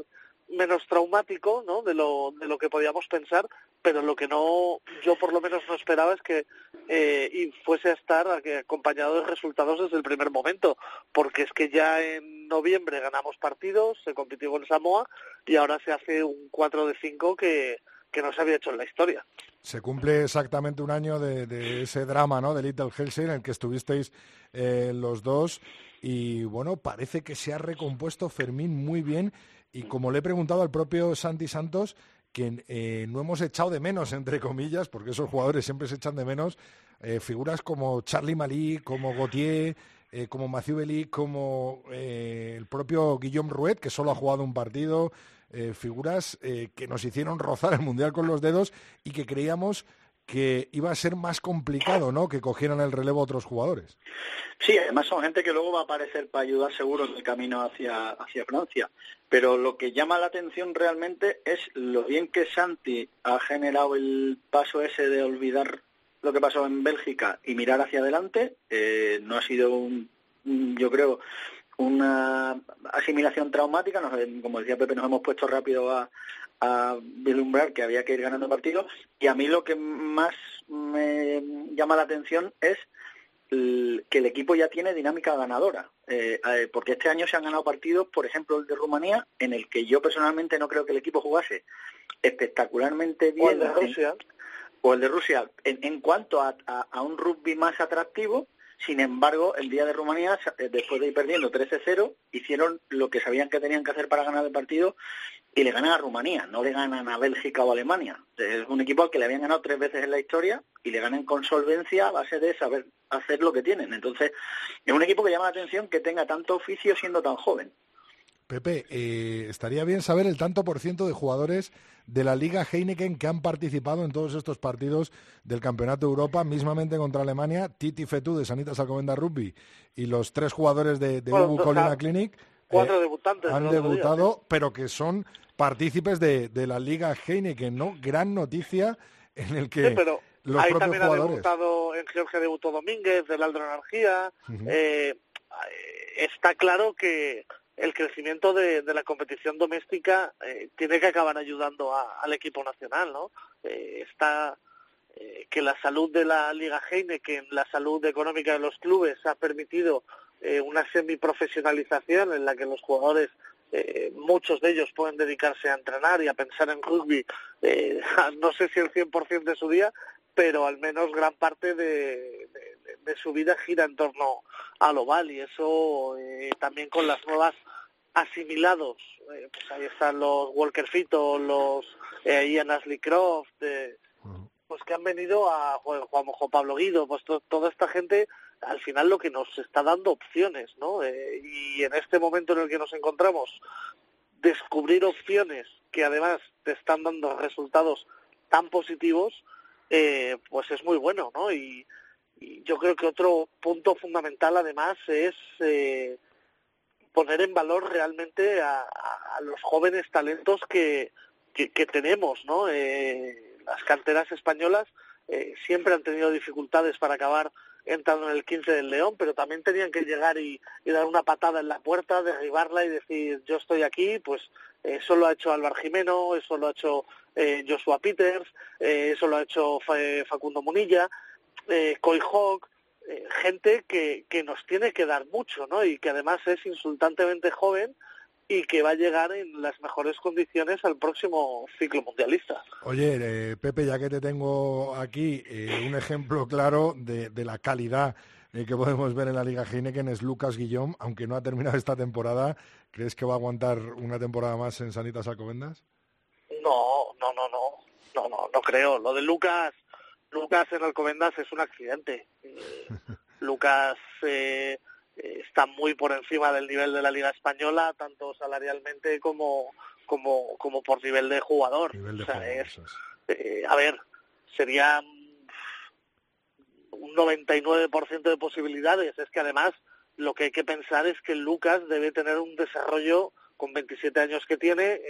menos traumático ¿no? de, lo, de lo que podíamos pensar, pero lo que no, yo por lo menos no esperaba es que eh, y fuese a estar acompañado de resultados desde el primer momento, porque es que ya en noviembre ganamos partidos, se compitió con Samoa y ahora se hace un 4 de 5 que, que no se había hecho en la historia. Se cumple exactamente un año de, ese drama, ¿no? De Little Helsing, en el que estuvisteis eh, los dos. Y bueno, parece que se ha recompuesto Fermín muy bien. Y como le he preguntado al propio Santi Santos, que eh, no hemos echado de menos, entre comillas, porque esos jugadores siempre se echan de menos, eh, figuras como Charlie Malí, como Gauthier, como Mathieu Belly, como el propio Guillaume Rouet, que solo ha jugado un partido, eh, figuras eh, que nos hicieron rozar el Mundial con los dedos y que creíamos que iba a ser más complicado, ¿no? Que cogieran el relevo otros jugadores. Sí, además son gente que luego va a aparecer para ayudar seguro en el camino hacia, hacia Francia. Pero lo que llama la atención realmente es lo bien que Santi ha generado el paso ese de olvidar lo que pasó en Bélgica y mirar hacia adelante. Eh, no ha sido un, yo creo, una asimilación traumática, como decía Pepe, nos hemos puesto rápido a, a vislumbrar que había que ir ganando partidos y a mí lo que más me llama la atención es que el equipo ya tiene dinámica ganadora, eh, porque este año se han ganado partidos, por ejemplo el de Rumanía, en el que yo personalmente no creo que el equipo jugase espectacularmente bien. O el de Rusia. o el de Rusia, en, cuanto a, un rugby más atractivo, sin embargo, el día de Rumanía, eh, después de ir perdiendo 13-0, hicieron lo que sabían que tenían que hacer para ganar el partido y le ganan a Rumanía, no le ganan a Bélgica o Alemania. Es un equipo al que le habían ganado tres veces en la historia y le ganan con solvencia a base de saber hacer lo que tienen. Entonces, es un equipo que llama la atención que tenga tanto oficio siendo tan joven. Pepe, eh, estaría bien saber el tanto por ciento de jugadores de la Liga Heineken que han participado en todos estos partidos del Campeonato de Europa, mismamente contra Alemania, Titi Fetú de Sanitas Alcomenda Rugby y los tres jugadores de, de Ubu Colina Clinic. Cuatro eh, debutantes. Han debutado, pero que son partícipes de, la Liga Heineken, ¿no? Gran noticia en el que pero los ahí también ha debutado, en Georgia debutó Domínguez, del Aldro Energía. Eh, está claro que el crecimiento de, la competición doméstica eh, tiene que acabar ayudando al equipo nacional, ¿no? Eh, está eh, que la salud de la Liga Heineken, la salud económica de los clubes ha permitido una semiprofesionalización en la que los jugadores muchos de ellos pueden dedicarse a entrenar y a pensar en rugby, no sé si el 100% de su día, pero al menos gran parte de, su vida gira en torno al oval y eso eh, también con las nuevas asimilados, eh, pues ahí están los Walker Fito, los eh, Ian Ashley Croft, pues que han venido a Juan, Juan Pablo Guido, pues toda esta gente al final lo que nos está dando opciones, ¿no? y en este momento en el que nos encontramos, descubrir opciones que además te están dando resultados tan positivos, eh, pues es muy bueno, ¿no? Y, yo creo que otro punto fundamental además es eh, poner en valor realmente a, los jóvenes talentos que, que, tenemos, ¿no? Eh, las canteras españolas siempre han tenido dificultades para acabar entrando en el 15 del León, pero también tenían que llegar y, dar una patada en la puerta, derribarla y decir yo estoy aquí, pues eso lo ha hecho Álvaro Jimeno, eso lo ha hecho eh, Joshua Peters, eh, eso lo ha hecho Facundo Munilla, eh, Coy Hawk, eh, gente que, que nos tiene que dar mucho, ¿no? Y que además es insultantemente joven y que va a llegar en las mejores condiciones al próximo ciclo mundialista. Oye, Pepe, ya que te tengo aquí, un ejemplo claro de, de la calidad que podemos ver en la Liga Heineken es Lucas Guillón, aunque no ha terminado esta temporada. ¿Crees que va a aguantar una temporada más en Sanitas Alcobendas? No, no, no, no, no, no, no creo. Lo de Lucas, Lucas en Alcobendas es un accidente. Eh, Lucas eh, está muy por encima del nivel de la Liga Española, tanto salarialmente como como como por nivel de jugador. o sea, es, eh, a ver, sería un 99% de posibilidades. Es que además lo que hay que pensar es que Lucas debe tener un desarrollo con 27 años que tiene,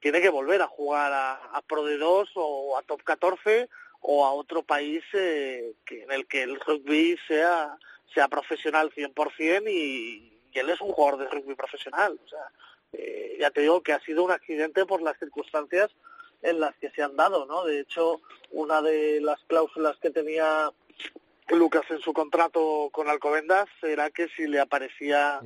tiene que volver a jugar a, Pro de 2 o a Top 14 o a otro país eh, que, en el que el rugby sea, sea profesional 100% y, y él es un jugador de rugby profesional. O sea, eh, ya te digo que ha sido un accidente por las circunstancias en las que se han dado, ¿no? De hecho, una de las cláusulas que tenía Lucas en su contrato con Alcobendas era que si le aparecía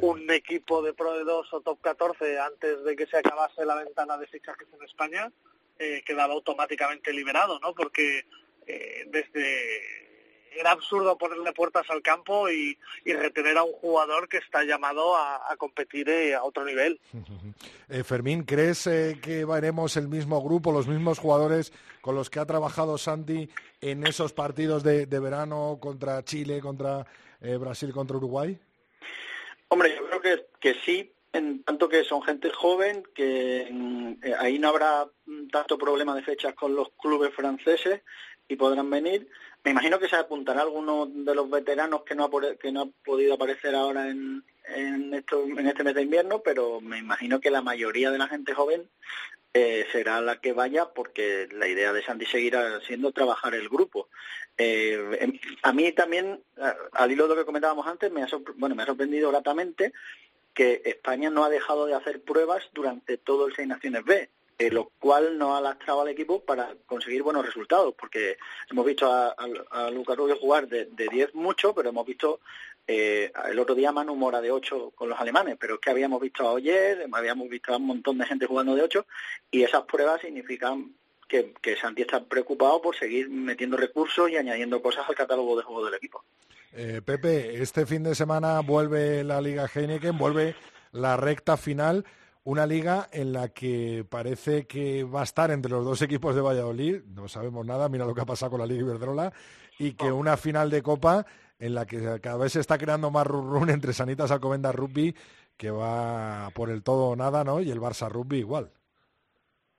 un equipo de, Pro de 2 o Top 14 antes de que se acabase la ventana de fichajes en España, eh, quedaba automáticamente liberado, ¿no? Porque eh, desde era absurdo ponerle puertas al campo y, retener a un jugador que está llamado a, competir eh, a otro nivel. Eh, Fermín, ¿crees eh, que veremos el mismo grupo, los mismos jugadores con los que ha trabajado Santi en esos partidos de, verano contra Chile, contra Brasil, contra Uruguay? Hombre, yo creo que, que sí, en tanto que son gente joven, que mm, ahí no habrá tanto problema de fechas con los clubes franceses y podrán venir. Me imagino que se apuntará alguno de los veteranos que no ha, que no ha podido aparecer ahora en, en, esto, en este mes de invierno, pero me imagino que la mayoría de la gente joven eh, será la que vaya porque la idea de Sandy seguirá siendo trabajar el grupo. Eh, em, a mí también, al hilo de lo que comentábamos antes, me ha, bueno, me ha sorprendido gratamente que España no ha dejado de hacer pruebas durante todo el Seis Naciones B. Lo cual no ha lastrado al equipo para conseguir buenos resultados, porque hemos visto a, a, Lucas Rubio jugar de, 10 mucho, pero hemos visto eh, el otro día Manu Mora de 8 con los alemanes, pero es que habíamos visto a Oyer, habíamos visto a un montón de gente jugando de 8, y esas pruebas significan que, que Santi está preocupado por seguir metiendo recursos y añadiendo cosas al catálogo de juego del equipo. Eh, Pepe, este fin de semana vuelve la Liga Heineken, vuelve la recta final una liga en la que parece que va a estar entre los dos equipos de Valladolid, no sabemos nada, mira lo que ha pasado con la Liga Iberdrola, y que una final de Copa en la que cada vez se está creando más run, entre Sanitas Alcobendas Rugby, que va por el todo o nada, ¿no? Y el Barça Rugby igual.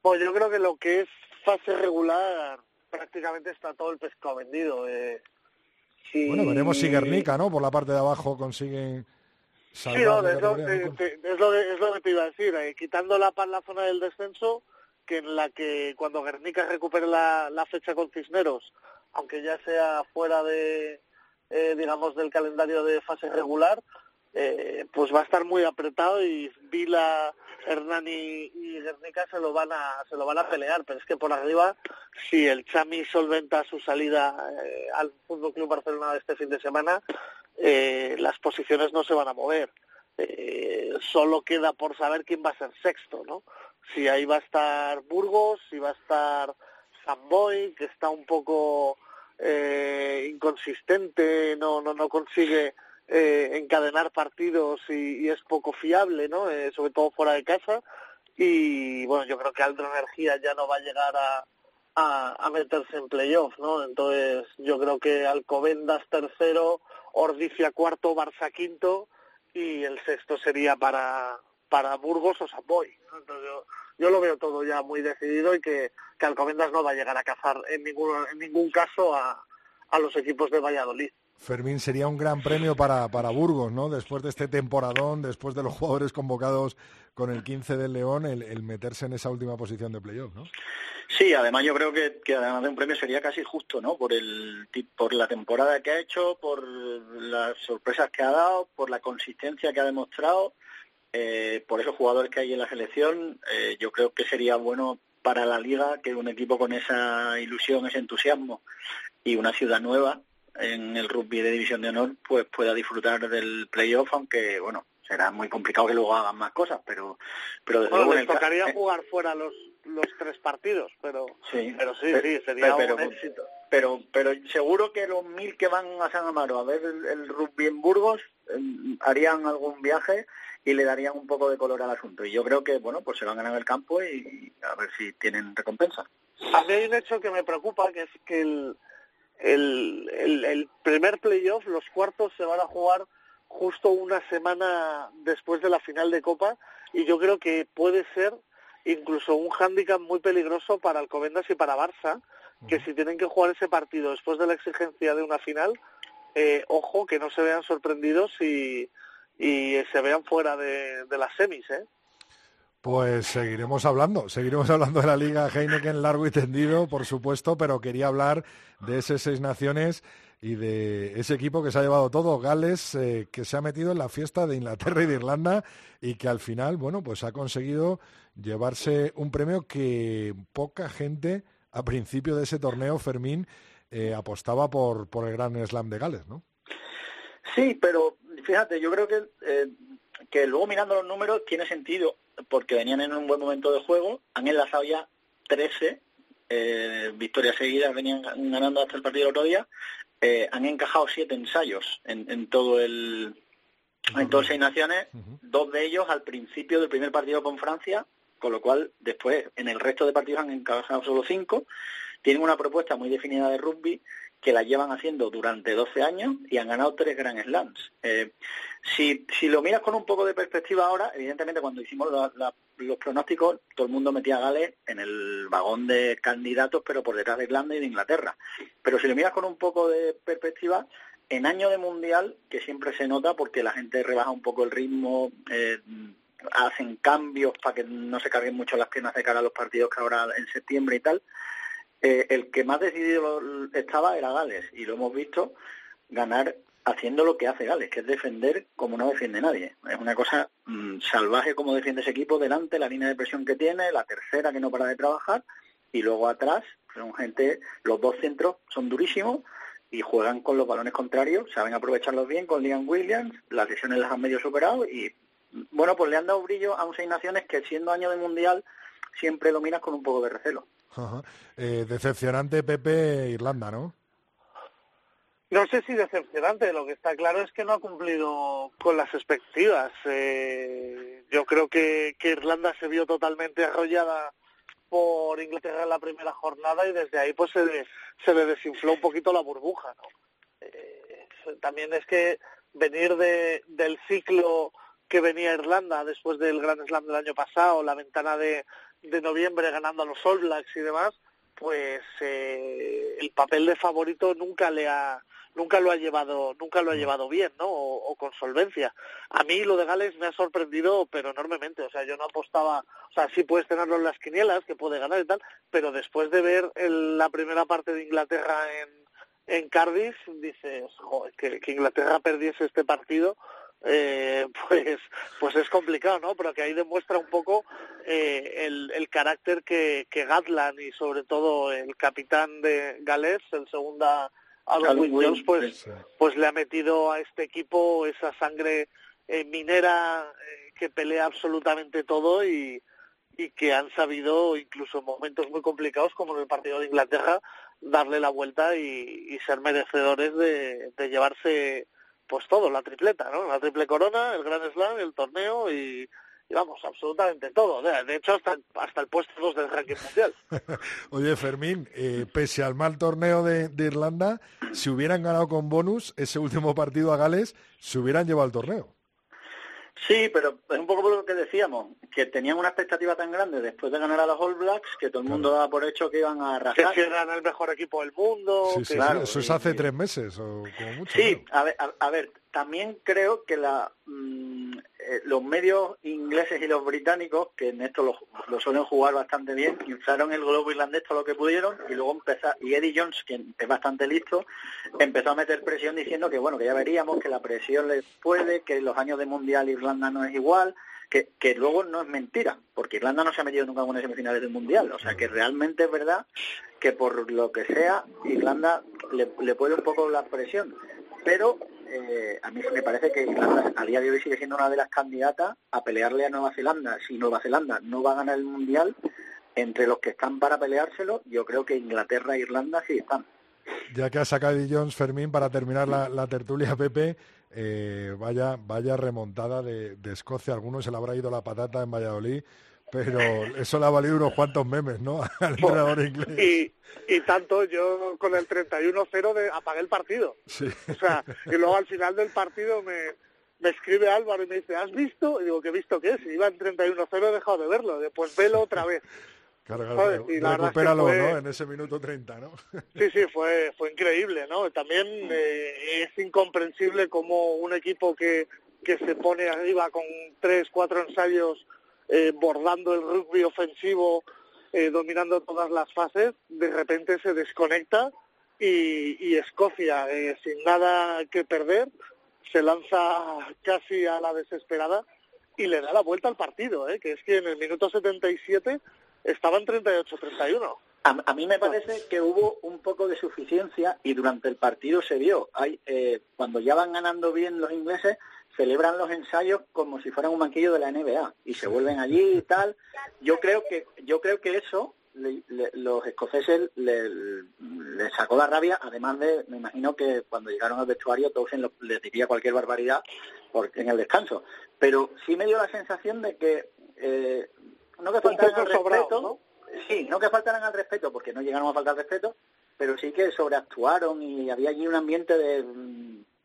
Pues yo creo que lo que es fase regular prácticamente está todo el pescado vendido. Eh. Bueno, veremos si Guernica, ¿no? Por la parte de abajo consiguen Sí, no, es, lo, que te iba a decir, eh, quitando la, la zona del descenso, que en la que cuando Guernica recupere la, fecha con Cisneros, aunque ya sea fuera de, eh, digamos, del calendario de fase regular, eh, pues va a estar muy apretado y Vila, Hernani y Guernica se lo van a se lo van a pelear, pero es que por arriba si el Chami solventa su salida al Fútbol Club Barcelona de este fin de semana, eh, las posiciones no se van a mover. Eh, solo queda por saber quién va a ser sexto, ¿no? Si ahí va a estar Burgos, si va a estar Samboy, que está un poco eh, inconsistente, no, no, no consigue encadenar partidos y, es poco fiable, ¿no? sobre todo fuera de casa. Y bueno, yo creo que Aldro Energía ya no va a llegar a, a, a meterse en playoff, ¿no? Entonces yo creo que Alcobendas tercero, Ordicia cuarto, Barça quinto y el sexto sería para, para Burgos o Samboy. Entonces yo, lo veo todo ya muy decidido y que, que Alcobendas no va a llegar a cazar en ningún, en ningún caso a, a los equipos de Valladolid. Fermín, sería un gran premio para, para Burgos, ¿no? Después de este temporadón, después de los jugadores convocados con el 15 del León, el, meterse en esa última posición de playoff, ¿no? Sí, además yo creo que, además de un premio sería casi justo, ¿no? Por, el, por la temporada que ha hecho, por las sorpresas que ha dado, por la consistencia que ha demostrado, eh, por esos jugadores que hay en la selección, eh, yo creo que sería bueno para la liga que un equipo con esa ilusión, ese entusiasmo y una ciudad nueva en el rugby de división de honor pues pueda disfrutar del playoff aunque bueno será muy complicado que luego hagan más cosas pero pero desde luego les tocaría jugar fuera los los tres partidos pero sí. pero sí sí sería un éxito. pero pero seguro que los mil que van a San Amaro a ver el, rugby en Burgos em, harían algún viaje y le darían un poco de color al asunto. Y yo creo que bueno pues se van a ganar el campo y a ver si tienen recompensa. A mí hay un hecho que me preocupa que es que el el, el, primer playoff, los cuartos se van a jugar justo una semana después de la final de Copa y yo creo que puede ser incluso un hándicap muy peligroso para Alcobendas y para Barça, que si tienen que jugar ese partido después de la exigencia de una final, eh, ojo que no se vean sorprendidos y, y se vean fuera de, de las semis, ¿eh? Pues seguiremos hablando, seguiremos hablando de la Liga Heineken largo y tendido, por supuesto, pero quería hablar de ese Seis Naciones y de ese equipo que se ha llevado todo, Gales, eh, que se ha metido en la fiesta de Inglaterra y de Irlanda y que al final, bueno, pues ha conseguido llevarse un premio que poca gente a principio de ese torneo, Fermín, eh, apostaba por, por el Gran Slam de Gales, ¿no? Sí, pero fíjate, yo creo que, eh, que luego mirando los números tiene sentido, porque venían en un buen momento de juego, han enlazado ya 13 eh, victorias seguidas, venían ganando hasta el partido del otro día, eh, han encajado siete ensayos en, en todo el en todas seis naciones, dos de ellos al principio del primer partido con Francia, con lo cual después en el resto de partidos han encajado solo cinco. Tienen una propuesta muy definida de rugby que la llevan haciendo durante 12 años y han ganado tres Grand Slams. Eh, si, si lo miras con un poco de perspectiva ahora, evidentemente cuando hicimos la- la- los pronósticos, todo el mundo metía a Gales en el vagón de candidatos, pero por detrás de Irlanda y de Inglaterra. Pero si lo miras con un poco de perspectiva, en año de mundial, que siempre se nota porque la gente rebaja un poco el ritmo, eh, hacen cambios para que no se carguen mucho las piernas de cara a los partidos que habrá en septiembre y tal, eh, el que más decidido estaba era Gales y lo hemos visto ganar haciendo lo que hace Gales, que es defender como no defiende nadie. Es una cosa mm, salvaje como defiende ese equipo delante, la línea de presión que tiene, la tercera que no para de trabajar y luego atrás son gente, los dos centros son durísimos y juegan con los balones contrarios, saben aprovecharlos bien con Liam Williams, las lesiones las han medio superado y mm, bueno, pues le han dado brillo a un seis naciones que siendo año de mundial siempre lo con un poco de recelo. Eh, decepcionante Pepe Irlanda, ¿no? No sé si decepcionante, lo que está claro es que no ha cumplido con las expectativas. Eh, yo creo que, que Irlanda se vio totalmente arrollada por Inglaterra en la primera jornada y desde ahí pues se le, se le desinfló un poquito la burbuja. ¿no? Eh, también es que venir de, del ciclo que venía Irlanda después del Grand Slam del año pasado, la ventana de, de noviembre ganando a los All Blacks y demás, pues eh, el papel de favorito nunca le ha nunca lo ha llevado nunca lo ha llevado bien no o, o, con solvencia. A mí lo de Gales me ha sorprendido pero enormemente. O sea yo no apostaba o sea sí puedes tenerlo en las quinielas que puede ganar y tal pero después de ver el, la primera parte de Inglaterra en en Cardiff dices joder, que, que Inglaterra perdiese este partido eh, pues pues es complicado, ¿no? Pero que ahí demuestra un poco eh, el, el carácter que, que Gatland y sobre todo el capitán de Gales, el segunda Alan Williams, pues, pues le ha metido a este equipo esa sangre eh, minera eh, que pelea absolutamente todo y, y que han sabido, incluso en momentos muy complicados como en el partido de Inglaterra, darle la vuelta y, y ser merecedores de, de llevarse pues todo, la tripleta, ¿no? La triple corona, el Grand Slam, el torneo y, vamos, absolutamente todo. De, de hecho, hasta, hasta el puesto 2 del ranking mundial. Oye, Fermín, eh, pese al mal torneo de, de, Irlanda, si hubieran ganado con bonus ese último partido a Gales, se hubieran llevado el torneo. Sí, pero es un poco por lo que decíamos, que tenían una expectativa tan grande después de ganar a los All Blacks que todo el mundo claro. daba por hecho que iban a arrasar. Que eran el mejor equipo del mundo. Sí, que, sí, claro, eso es hace tres meses o como mucho. Sí, a ver, a, a ver, también creo que la, mmm, eh, los medios ingleses y los británicos, que en esto lo, lo, suelen jugar bastante bien, inflaron el globo irlandés todo lo que pudieron y luego empezó, y Eddie Jones, que es bastante listo, empezó a meter presión diciendo que bueno, que ya veríamos, que la presión les puede, que los años de mundial Irlanda no es igual, que, que luego no es mentira, porque Irlanda no se ha metido nunca en unas semifinales del mundial, o sea que realmente es verdad que por lo que sea, Irlanda le, le puede un poco la presión, pero eh, a mí me parece que Irlanda a día de hoy sigue siendo una de las candidatas a pelearle a Nueva Zelanda. Si Nueva Zelanda no va a ganar el Mundial, entre los que están para peleárselo, yo creo que Inglaterra e Irlanda sí están. Ya que ha sacado Jones, Fermín, para terminar la, la tertulia, Pepe, eh, vaya, vaya remontada de, de Escocia. Algunos se le habrá ido la patata en Valladolid pero eso le ha valido unos cuantos memes, ¿no? Al entrenador inglés. Y, y tanto, yo con el 31-0 de, apagué el partido. Sí. O sea, y luego al final del partido me, me escribe Álvaro y me dice, ¿has visto? Y digo, ¿qué visto qué? Si iba en 31-0 he dejado de verlo. Después velo otra vez. Claro, y la recupéralo, es que fue... ¿no? En ese minuto 30, ¿no? Sí, sí, fue, fue increíble, ¿no? También eh, es incomprensible cómo un equipo que, que se pone arriba con tres, cuatro ensayos eh, bordando el rugby ofensivo, eh, dominando todas las fases, de repente se desconecta y, Escocia, eh, sin nada que perder, se lanza casi a la desesperada y le da la vuelta al partido, ¿eh? que es que en el minuto 77 estaban 38-31. A, mí me parece que hubo un poco de suficiencia y durante el partido se vio. Hay, eh, cuando ya van ganando bien los ingleses, celebran los ensayos como si fueran un banquillo de la NBA y se vuelven allí y tal. Yo creo que yo creo que eso los escoceses le, sacó la rabia, además de, me imagino que cuando llegaron al vestuario todos les diría cualquier barbaridad porque en el descanso. Pero sí me dio la sensación de que eh, no que faltaran al respeto, sí, no que faltaran al respeto, porque no llegaron a faltar respeto, pero sí que sobreactuaron y había allí un ambiente de,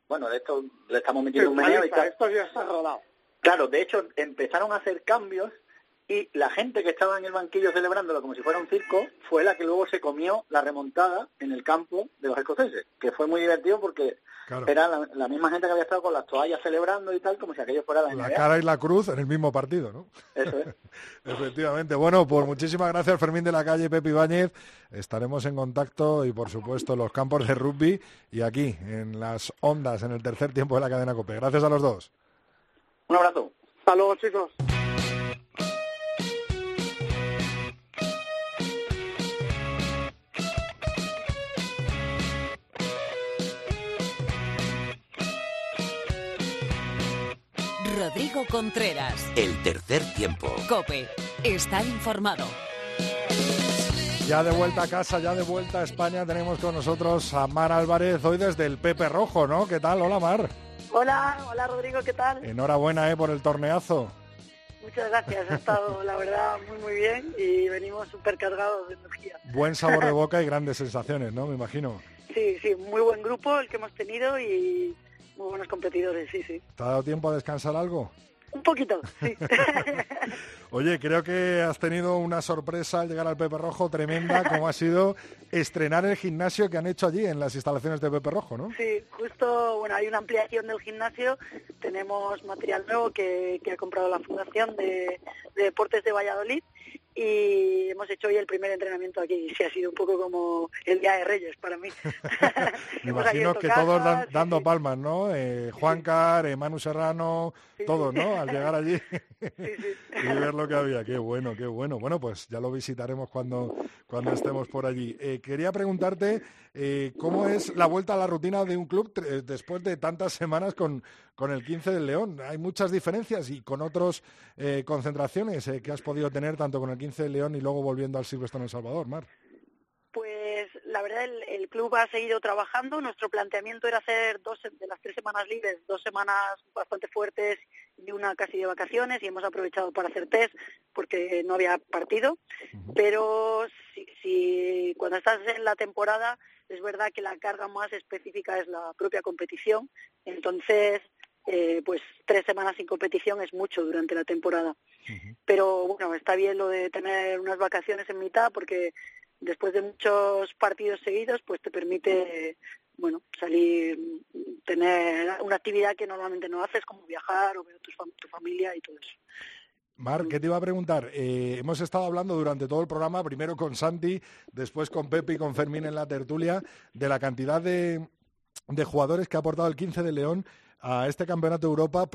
bueno, de esto le estamos metiendo un meneo y tal. Esto ya está rodado. Claro, de hecho empezaron a hacer cambios y la gente que estaba en el banquillo celebrándolo como si fuera un circo fue la que luego se comió la remontada en el campo de los escoceses, que fue muy divertido porque era la, misma gente que había estado con las toallas celebrando y tal, como si aquello fuera la La cara y la cruz en el mismo partido, ¿no? Eso es. Efectivamente. Bueno, pues muchísimas gracias Fermín de la Calle, Pepe Ibáñez. Estaremos en contacto y, por supuesto, los campos de rugby y aquí, en las ondas, en el tercer tiempo de la cadena COPE. Gracias a los dos. Un abrazo. Hasta luego, chicos. Contreras. El tercer tiempo. Cope. Está informado. Ya de vuelta a casa, ya de vuelta a España, tenemos con nosotros a Mar Álvarez, hoy desde el Pepe Rojo, ¿no? ¿Qué tal? Hola, Mar. Hola, hola Rodrigo, ¿qué tal? Enhorabuena, ¿eh? Por el torneazo. Muchas gracias, ha estado la verdad muy muy bien y venimos súper cargados de energía. Buen sabor de boca y grandes sensaciones, ¿no? Me imagino. Sí, sí, muy buen grupo el que hemos tenido y muy buenos competidores, sí, sí. ¿Te ha dado tiempo a descansar algo? Un poquito, sí. Oye, creo que has tenido una sorpresa al llegar al Pepe Rojo tremenda, como ha sido estrenar el gimnasio que han hecho allí en las instalaciones de Pepe Rojo, ¿no? Sí, justo, bueno, hay una ampliación del gimnasio, tenemos material nuevo que, ha comprado la Fundación de Deportes de Valladolid y hemos hecho hoy el primer entrenamiento aquí y sí ha sido un poco como el Día de Reyes para mí. Me imagino que todos dando palmas, ¿no? Eh, Juan Car, eh, Manu Serrano, todos, ¿no? Al llegar allí y ver lo que había. Qué bueno, qué bueno. Bueno, pues ya lo visitaremos cuando, cuando estemos por allí. Eh, quería preguntarte eh, cómo es la vuelta a la rutina de un club después de tantas semanas con, con el 15 del León. Hay muchas diferencias y con otras concentraciones que has podido tener tanto con el 15 de León y luego volviendo al Silvestre en El Salvador, Mar? Pues la verdad el, club ha seguido trabajando. Nuestro planteamiento era hacer dos de las tres semanas libres, dos semanas bastante fuertes y una casi de vacaciones y hemos aprovechado para hacer test porque no había partido. Pero si, si cuando estás en la temporada es verdad que la carga más específica es la propia competición. Entonces eh, pues tres semanas sin competición es mucho durante la temporada. Pero bueno, está bien lo de tener unas vacaciones en mitad porque después de muchos partidos seguidos, pues te permite, bueno, salir, tener una actividad que normalmente no haces, como viajar o ver a tu, tu familia y todo eso. Mar, ¿qué te iba a preguntar? Eh, hemos estado hablando durante todo el programa, primero con Santi, después con Pepe y con Fermín en la tertulia, de la cantidad de, de jugadores que ha aportado el 15 de León a este campeonato de Europa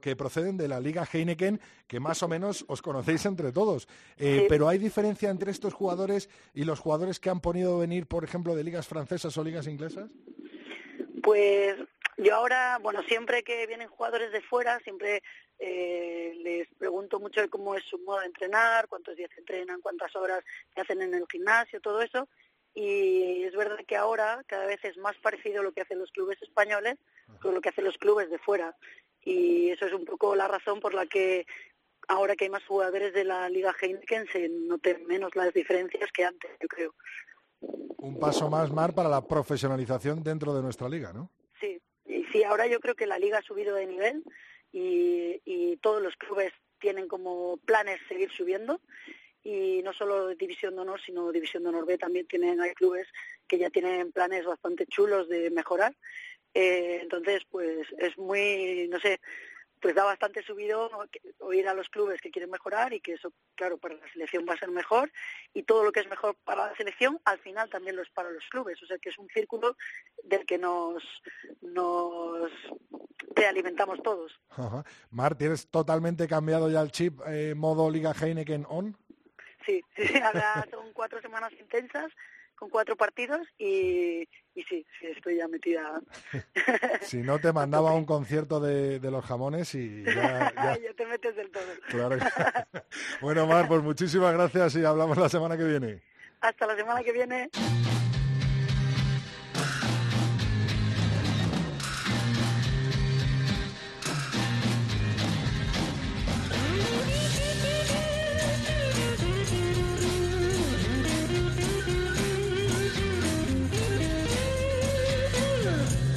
que proceden de la Liga Heineken, que más o menos os conocéis entre todos. Eh, pero ¿hay diferencia entre estos jugadores y los jugadores que han podido venir, por ejemplo, de ligas francesas o ligas inglesas? Pues yo ahora, bueno, siempre que vienen jugadores de fuera, siempre eh, les pregunto mucho de cómo es su modo de entrenar, cuántos días entrenan, cuántas horas hacen en el gimnasio, todo eso y es verdad que ahora cada vez es más parecido lo que hacen los clubes españoles con lo que hacen los clubes de fuera y eso es un poco la razón por la que ahora que hay más jugadores de la Liga Heineken se noten menos las diferencias que antes, yo creo. Un paso más, Mar, para la profesionalización dentro de nuestra liga, ¿no? Sí, y sí, ahora yo creo que la liga ha subido de nivel y, y todos los clubes tienen como planes seguir subiendo y no solo División de Honor, sino División de Honor B también tienen, hay clubes que ya tienen planes bastante chulos de mejorar. Eh, entonces, pues es muy, no sé, pues da bastante subido oír a los clubes que quieren mejorar y que eso, claro, para la selección va a ser mejor y todo lo que es mejor para la selección al final también lo es para los clubes. O sea que es un círculo del que nos, nos alimentamos todos. Mar, ¿tienes totalmente cambiado ya el chip eh, modo Liga Heineken on? Sí, sí, ahora son cuatro semanas intensas con cuatro partidos y, y sí, sí, estoy ya metida. si no te mandaba un concierto de, los jamones y ya, ya... te metes del todo. Claro. bueno, Mar, pues muchísimas gracias y hablamos la semana que viene. Hasta la semana que viene.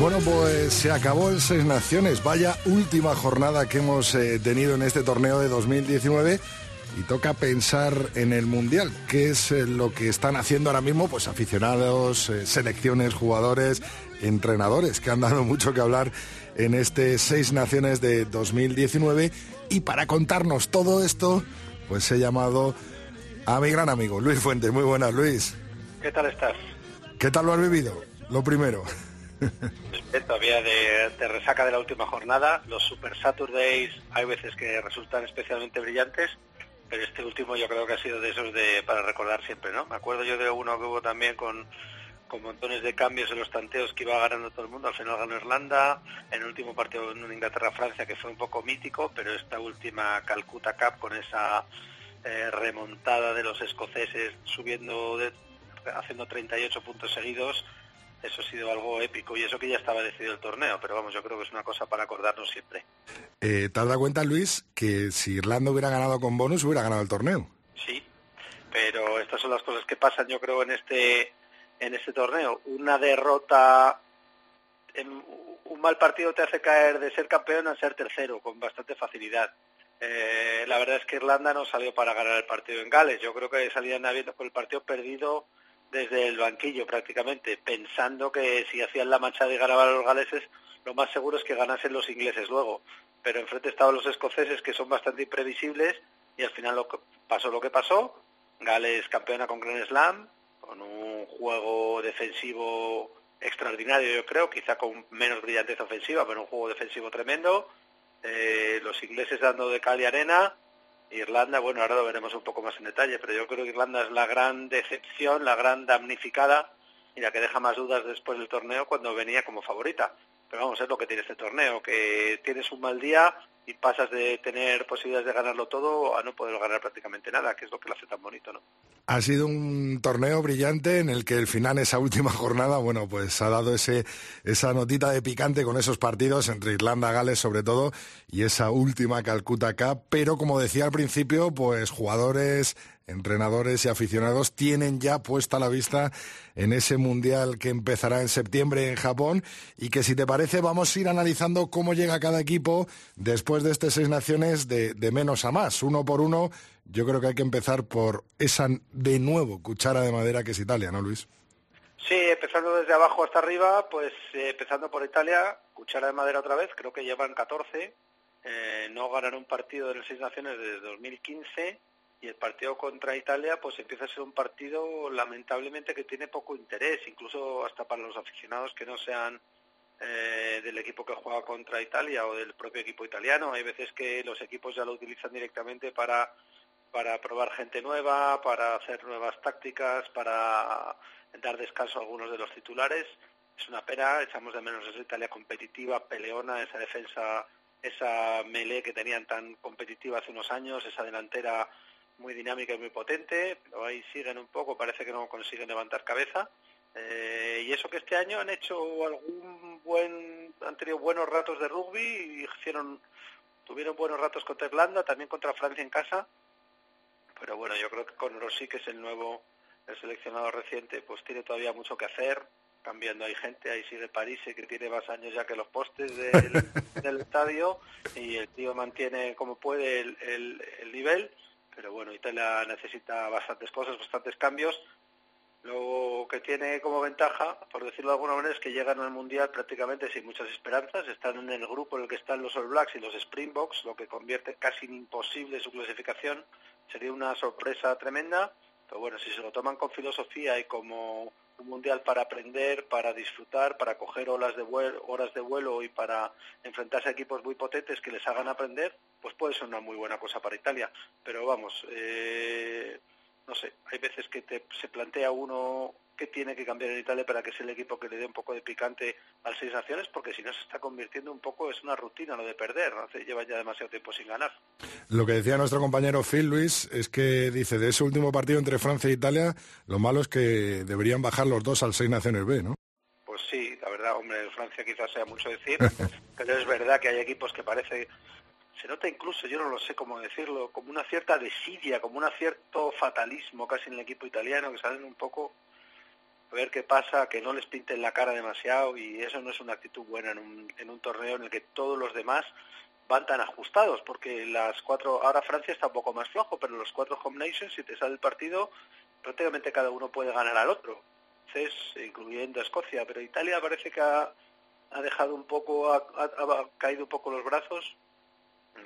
Bueno, pues se acabó el Seis Naciones. Vaya última jornada que hemos eh, tenido en este torneo de 2019 y toca pensar en el Mundial, qué es eh, lo que están haciendo ahora mismo pues aficionados, eh, selecciones, jugadores, entrenadores, que han dado mucho que hablar en este Seis Naciones de 2019 y para contarnos todo esto, pues he llamado a mi gran amigo Luis Fuentes. Muy buenas, Luis. ¿Qué tal estás? ¿Qué tal lo has vivido? Lo primero. Todavía de, resaca de la última jornada. Los Super Saturdays hay veces que resultan especialmente brillantes, pero este último yo creo que ha sido de esos de para recordar siempre, ¿no? Me acuerdo yo de uno que hubo también con, con montones de cambios en los tanteos que iba ganando todo el mundo. Al final ganó Irlanda, en el último partido en Inglaterra-Francia que fue un poco mítico, pero esta última Calcuta Cup con esa eh, remontada de los escoceses subiendo, de, haciendo 38 puntos seguidos, eso ha sido algo épico y eso que ya estaba decidido el torneo, pero vamos, yo creo que es una cosa para acordarnos siempre. Eh, ¿Te has dado cuenta, Luis, que si Irlanda hubiera ganado con bonus, hubiera ganado el torneo? Sí, pero estas son las cosas que pasan, yo creo, en este, en este torneo. Una derrota, en, un mal partido te hace caer de ser campeón a ser tercero con bastante facilidad. Eh, la verdad es que Irlanda no salió para ganar el partido en Gales. Yo creo que salían habiendo con el partido perdido desde el banquillo prácticamente, pensando que si hacían la mancha y ganaban los galeses, lo más seguro es que ganasen los ingleses luego. Pero enfrente estaban los escoceses, que son bastante imprevisibles, y al final lo pasó lo que pasó. Gales campeona con Grand Slam, con un juego defensivo extraordinario, yo creo, quizá con menos brillantez ofensiva, pero un juego defensivo tremendo. Eh, los ingleses dando de cal y arena, Irlanda, bueno, ahora lo veremos un poco más en detalle, pero yo creo que Irlanda es la gran decepción, la gran damnificada y la que deja más dudas después del torneo cuando venía como favorita. Pero vamos, es lo que tiene este torneo, que tienes un mal día y pasas de tener posibilidades de ganarlo todo a no poder ganar prácticamente nada, que es lo que lo hace tan bonito, ¿no? Ha sido un torneo brillante en el que el final, esa última jornada, bueno, pues ha dado ese, esa notita de picante con esos partidos entre Irlanda, Gales sobre todo, y esa última Calcuta Cup, pero como decía al principio, pues jugadores entrenadores y aficionados tienen ya puesta la vista en ese mundial que empezará en septiembre en Japón y que si te parece vamos a ir analizando cómo llega cada equipo después de estas seis naciones de, menos a más, uno por uno. Yo creo que hay que empezar por esa de nuevo cuchara de madera que es Italia, ¿no, Luis? Sí, empezando desde abajo hasta arriba, pues eh, empezando por Italia, cuchara de madera otra vez, creo que llevan 14, eh, no ganaron un partido de las seis naciones desde 2015 y el partido contra Italia pues empieza a ser un partido lamentablemente que tiene poco interés, incluso hasta para los aficionados que no sean eh, del equipo que juega contra Italia o del propio equipo italiano. Hay veces que los equipos ya lo utilizan directamente para, para probar gente nueva, para hacer nuevas tácticas, para dar descanso a algunos de los titulares. Es una pena, echamos de menos esa Italia competitiva, peleona, esa defensa, esa melee que tenían tan competitiva hace unos años, esa delantera muy dinámica y muy potente, pero ahí siguen un poco, parece que no consiguen levantar cabeza. Eh, y eso que este año han hecho algún buen, han tenido buenos ratos de rugby y hicieron, tuvieron buenos ratos contra Irlanda, también contra Francia en casa. Pero bueno, yo creo que con Rossi, que es el nuevo, el seleccionado reciente, pues tiene todavía mucho que hacer cambiando hay gente, ahí sigue París que tiene más años ya que los postes del, estadio y el tío mantiene como puede el, el, nivel, pero bueno, Italia necesita bastantes cosas, bastantes cambios. Lo que tiene como ventaja, por decirlo de alguna manera, es que llegan al Mundial prácticamente sin muchas esperanzas, están en el grupo en el que están los All Blacks y los Springboks, lo que convierte casi en imposible su clasificación. Sería una sorpresa tremenda, pero bueno, si se lo toman con filosofía y como un mundial para aprender, para disfrutar, para coger horas de vuelo, horas de vuelo y para enfrentarse a equipos muy potentes que les hagan aprender, pues puede ser una muy buena cosa para Italia. Pero vamos, eh, no sé, hay veces que se plantea uno que tiene que cambiar en Italia para que sea el equipo que le dé un poco de picante al Seis Naciones, porque si no se está convirtiendo un poco, es una rutina lo de perder, ¿no? lleva ya demasiado tiempo sin ganar. Lo que decía nuestro compañero Phil Luis es que dice, de ese último partido entre Francia e Italia, lo malo es que deberían bajar los dos al Seis Naciones B, ¿no? Pues sí, la verdad, hombre, Francia quizás sea mucho decir, pero es verdad que hay equipos que parece se nota incluso, yo no lo sé cómo decirlo, como una cierta desidia, como un cierto fatalismo casi en el equipo italiano, que salen un poco a ver qué pasa, que no les pinten la cara demasiado y eso no es una actitud buena en un, en un torneo en el que todos los demás van tan ajustados, porque las cuatro, ahora Francia está un poco más flojo, pero los cuatro home nations, si te sale el partido, prácticamente cada uno puede ganar al otro, entonces, incluyendo a Escocia, pero Italia parece que ha, ha dejado un poco, ha, caído un poco los brazos,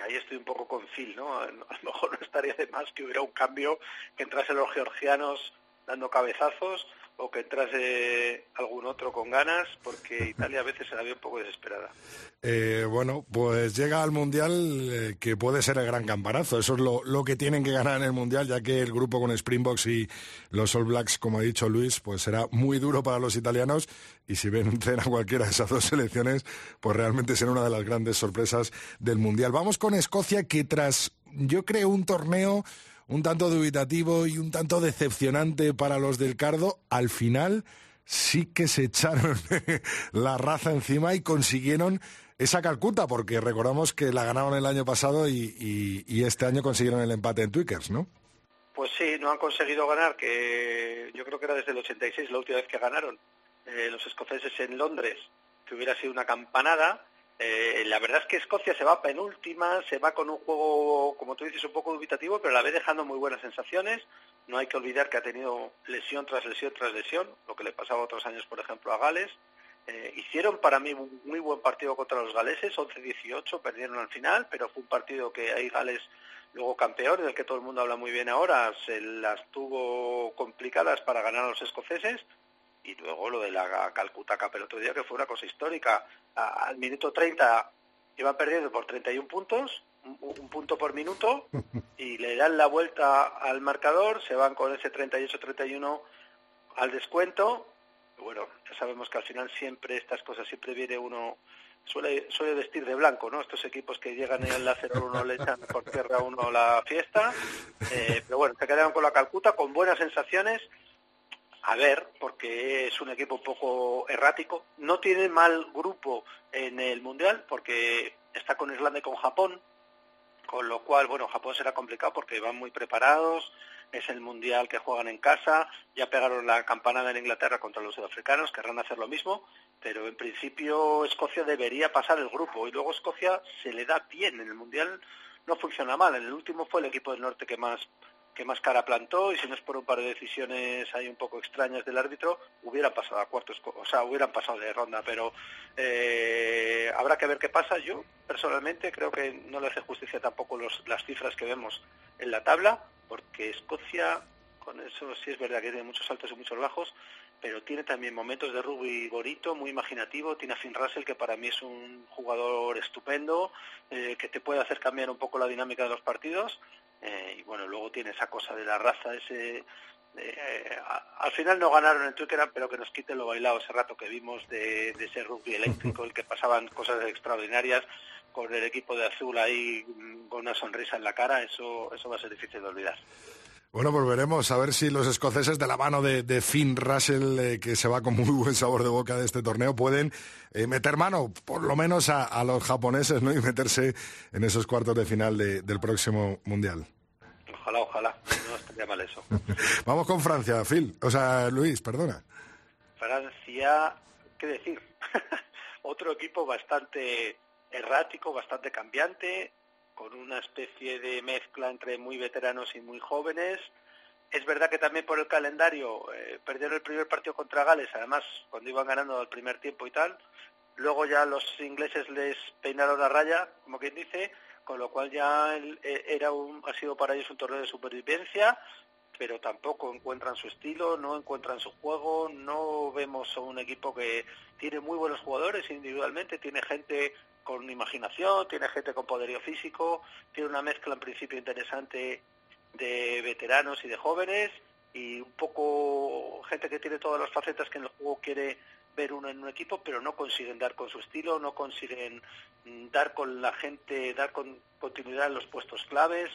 ahí estoy un poco con Phil, ¿no? A lo mejor no estaría de más que hubiera un cambio, que entrasen los georgianos dando cabezazos, o que entrase algún otro con ganas, porque Italia a veces se la ve un poco desesperada. Eh, bueno, pues llega al Mundial eh, que puede ser el gran campanazo. Eso es lo, que tienen que ganar en el Mundial, ya que el grupo con Springboks y los All Blacks, como ha dicho Luis, pues será muy duro para los italianos. Y si ven a cualquiera de esas dos selecciones, pues realmente será una de las grandes sorpresas del Mundial. Vamos con Escocia, que tras, yo creo, un torneo un tanto dubitativo y un tanto decepcionante para los del Cardo, al final sí que se echaron la raza encima y consiguieron esa Calcuta, porque recordamos que la ganaron el año pasado y, este año consiguieron el empate en Twickers, ¿no? Pues sí, no han conseguido ganar, que yo creo que era desde el 86 la última vez que ganaron eh, los escoceses en Londres, que hubiera sido una campanada, eh, la verdad es que Escocia se va penúltima, se va con un juego, como tú dices, un poco dubitativo, pero la ve dejando muy buenas sensaciones. No hay que olvidar que ha tenido lesión tras lesión tras lesión, lo que le pasaba otros años, por ejemplo, a Gales. Eh, hicieron para mí un muy buen partido contra los galeses, 11-18, perdieron al final, pero fue un partido que hay Gales luego campeón, del que todo el mundo habla muy bien ahora, se las tuvo complicadas para ganar a los escoceses y luego lo de la Calcuta Cup el otro día, que fue una cosa histórica. al minuto 30 iban perdiendo por 31 puntos, un, un punto por minuto, y le dan la vuelta al marcador, se van con ese 38-31 al descuento. Bueno, ya sabemos que al final siempre estas cosas, siempre viene uno, suele, suele vestir de blanco, ¿no? Estos equipos que llegan en el 0-1 le echan por tierra a uno la fiesta. Eh, pero bueno, se quedaron con la Calcuta con buenas sensaciones a ver, porque es un equipo un poco errático. No tiene mal grupo en el Mundial porque está con Irlanda y con Japón, con lo cual, bueno, Japón será complicado porque van muy preparados, es el Mundial que juegan en casa, ya pegaron la campanada en Inglaterra contra los sudafricanos, querrán hacer lo mismo, pero en principio Escocia debería pasar el grupo y luego Escocia se le da bien en el Mundial, no funciona mal. En el último fue el equipo del norte que más que más cara plantó y si no es por un par de decisiones ahí un poco extrañas del árbitro, hubieran pasado a cuartos, o sea, hubieran pasado de ronda, pero eh, habrá que ver qué pasa. Yo personalmente creo que no le hace justicia tampoco las cifras que vemos en la tabla, porque Escocia, con eso sí es verdad que tiene muchos altos y muchos bajos, pero tiene también momentos de rugby bonito, muy imaginativo. Tiene a Finn Russell, que para mí es un jugador estupendo, eh, que te puede hacer cambiar un poco la dinámica de los partidos. Eh, y bueno, luego tiene esa cosa de la raza, ese... Eh, al final no ganaron en Twickenham, pero que nos quiten lo bailado ese rato que vimos de, ese rugby eléctrico, el que pasaban cosas extraordinarias con el equipo de azul ahí mm, con una sonrisa en la cara, eso, eso va a ser difícil de olvidar. Bueno, pues veremos a ver si los escoceses de la mano de, Finn Russell, eh, que se va con muy buen sabor de boca de este torneo, pueden eh, meter mano por lo menos a, los japoneses ¿no? y meterse en esos cuartos de final del próximo Mundial. Ojalá, ojalá. No estaría mal eso. Vamos con Francia, Phil. O sea, Luis, perdona. Francia, ¿qué decir? Otro equipo bastante errático, bastante cambiante, con una especie de mezcla entre muy veteranos y muy jóvenes. Es verdad que también por el calendario eh, perdieron el primer partido contra Gales, además cuando iban ganando el primer tiempo y tal. Luego ya los ingleses les peinaron la raya, como quien dice, con lo cual ya eh, era un, ha sido para ellos un torneo de supervivencia, pero tampoco encuentran su estilo, no encuentran su juego, no vemos un equipo que tiene muy buenos jugadores individualmente, tiene gente con imaginación, tiene gente con poderío físico, tiene una mezcla en principio interesante de veteranos y de jóvenes y un poco gente que tiene todas las facetas que en el juego quiere ver uno en un equipo, pero no consiguen dar con su estilo, no consiguen mm, dar con la gente, dar con continuidad en los puestos claves,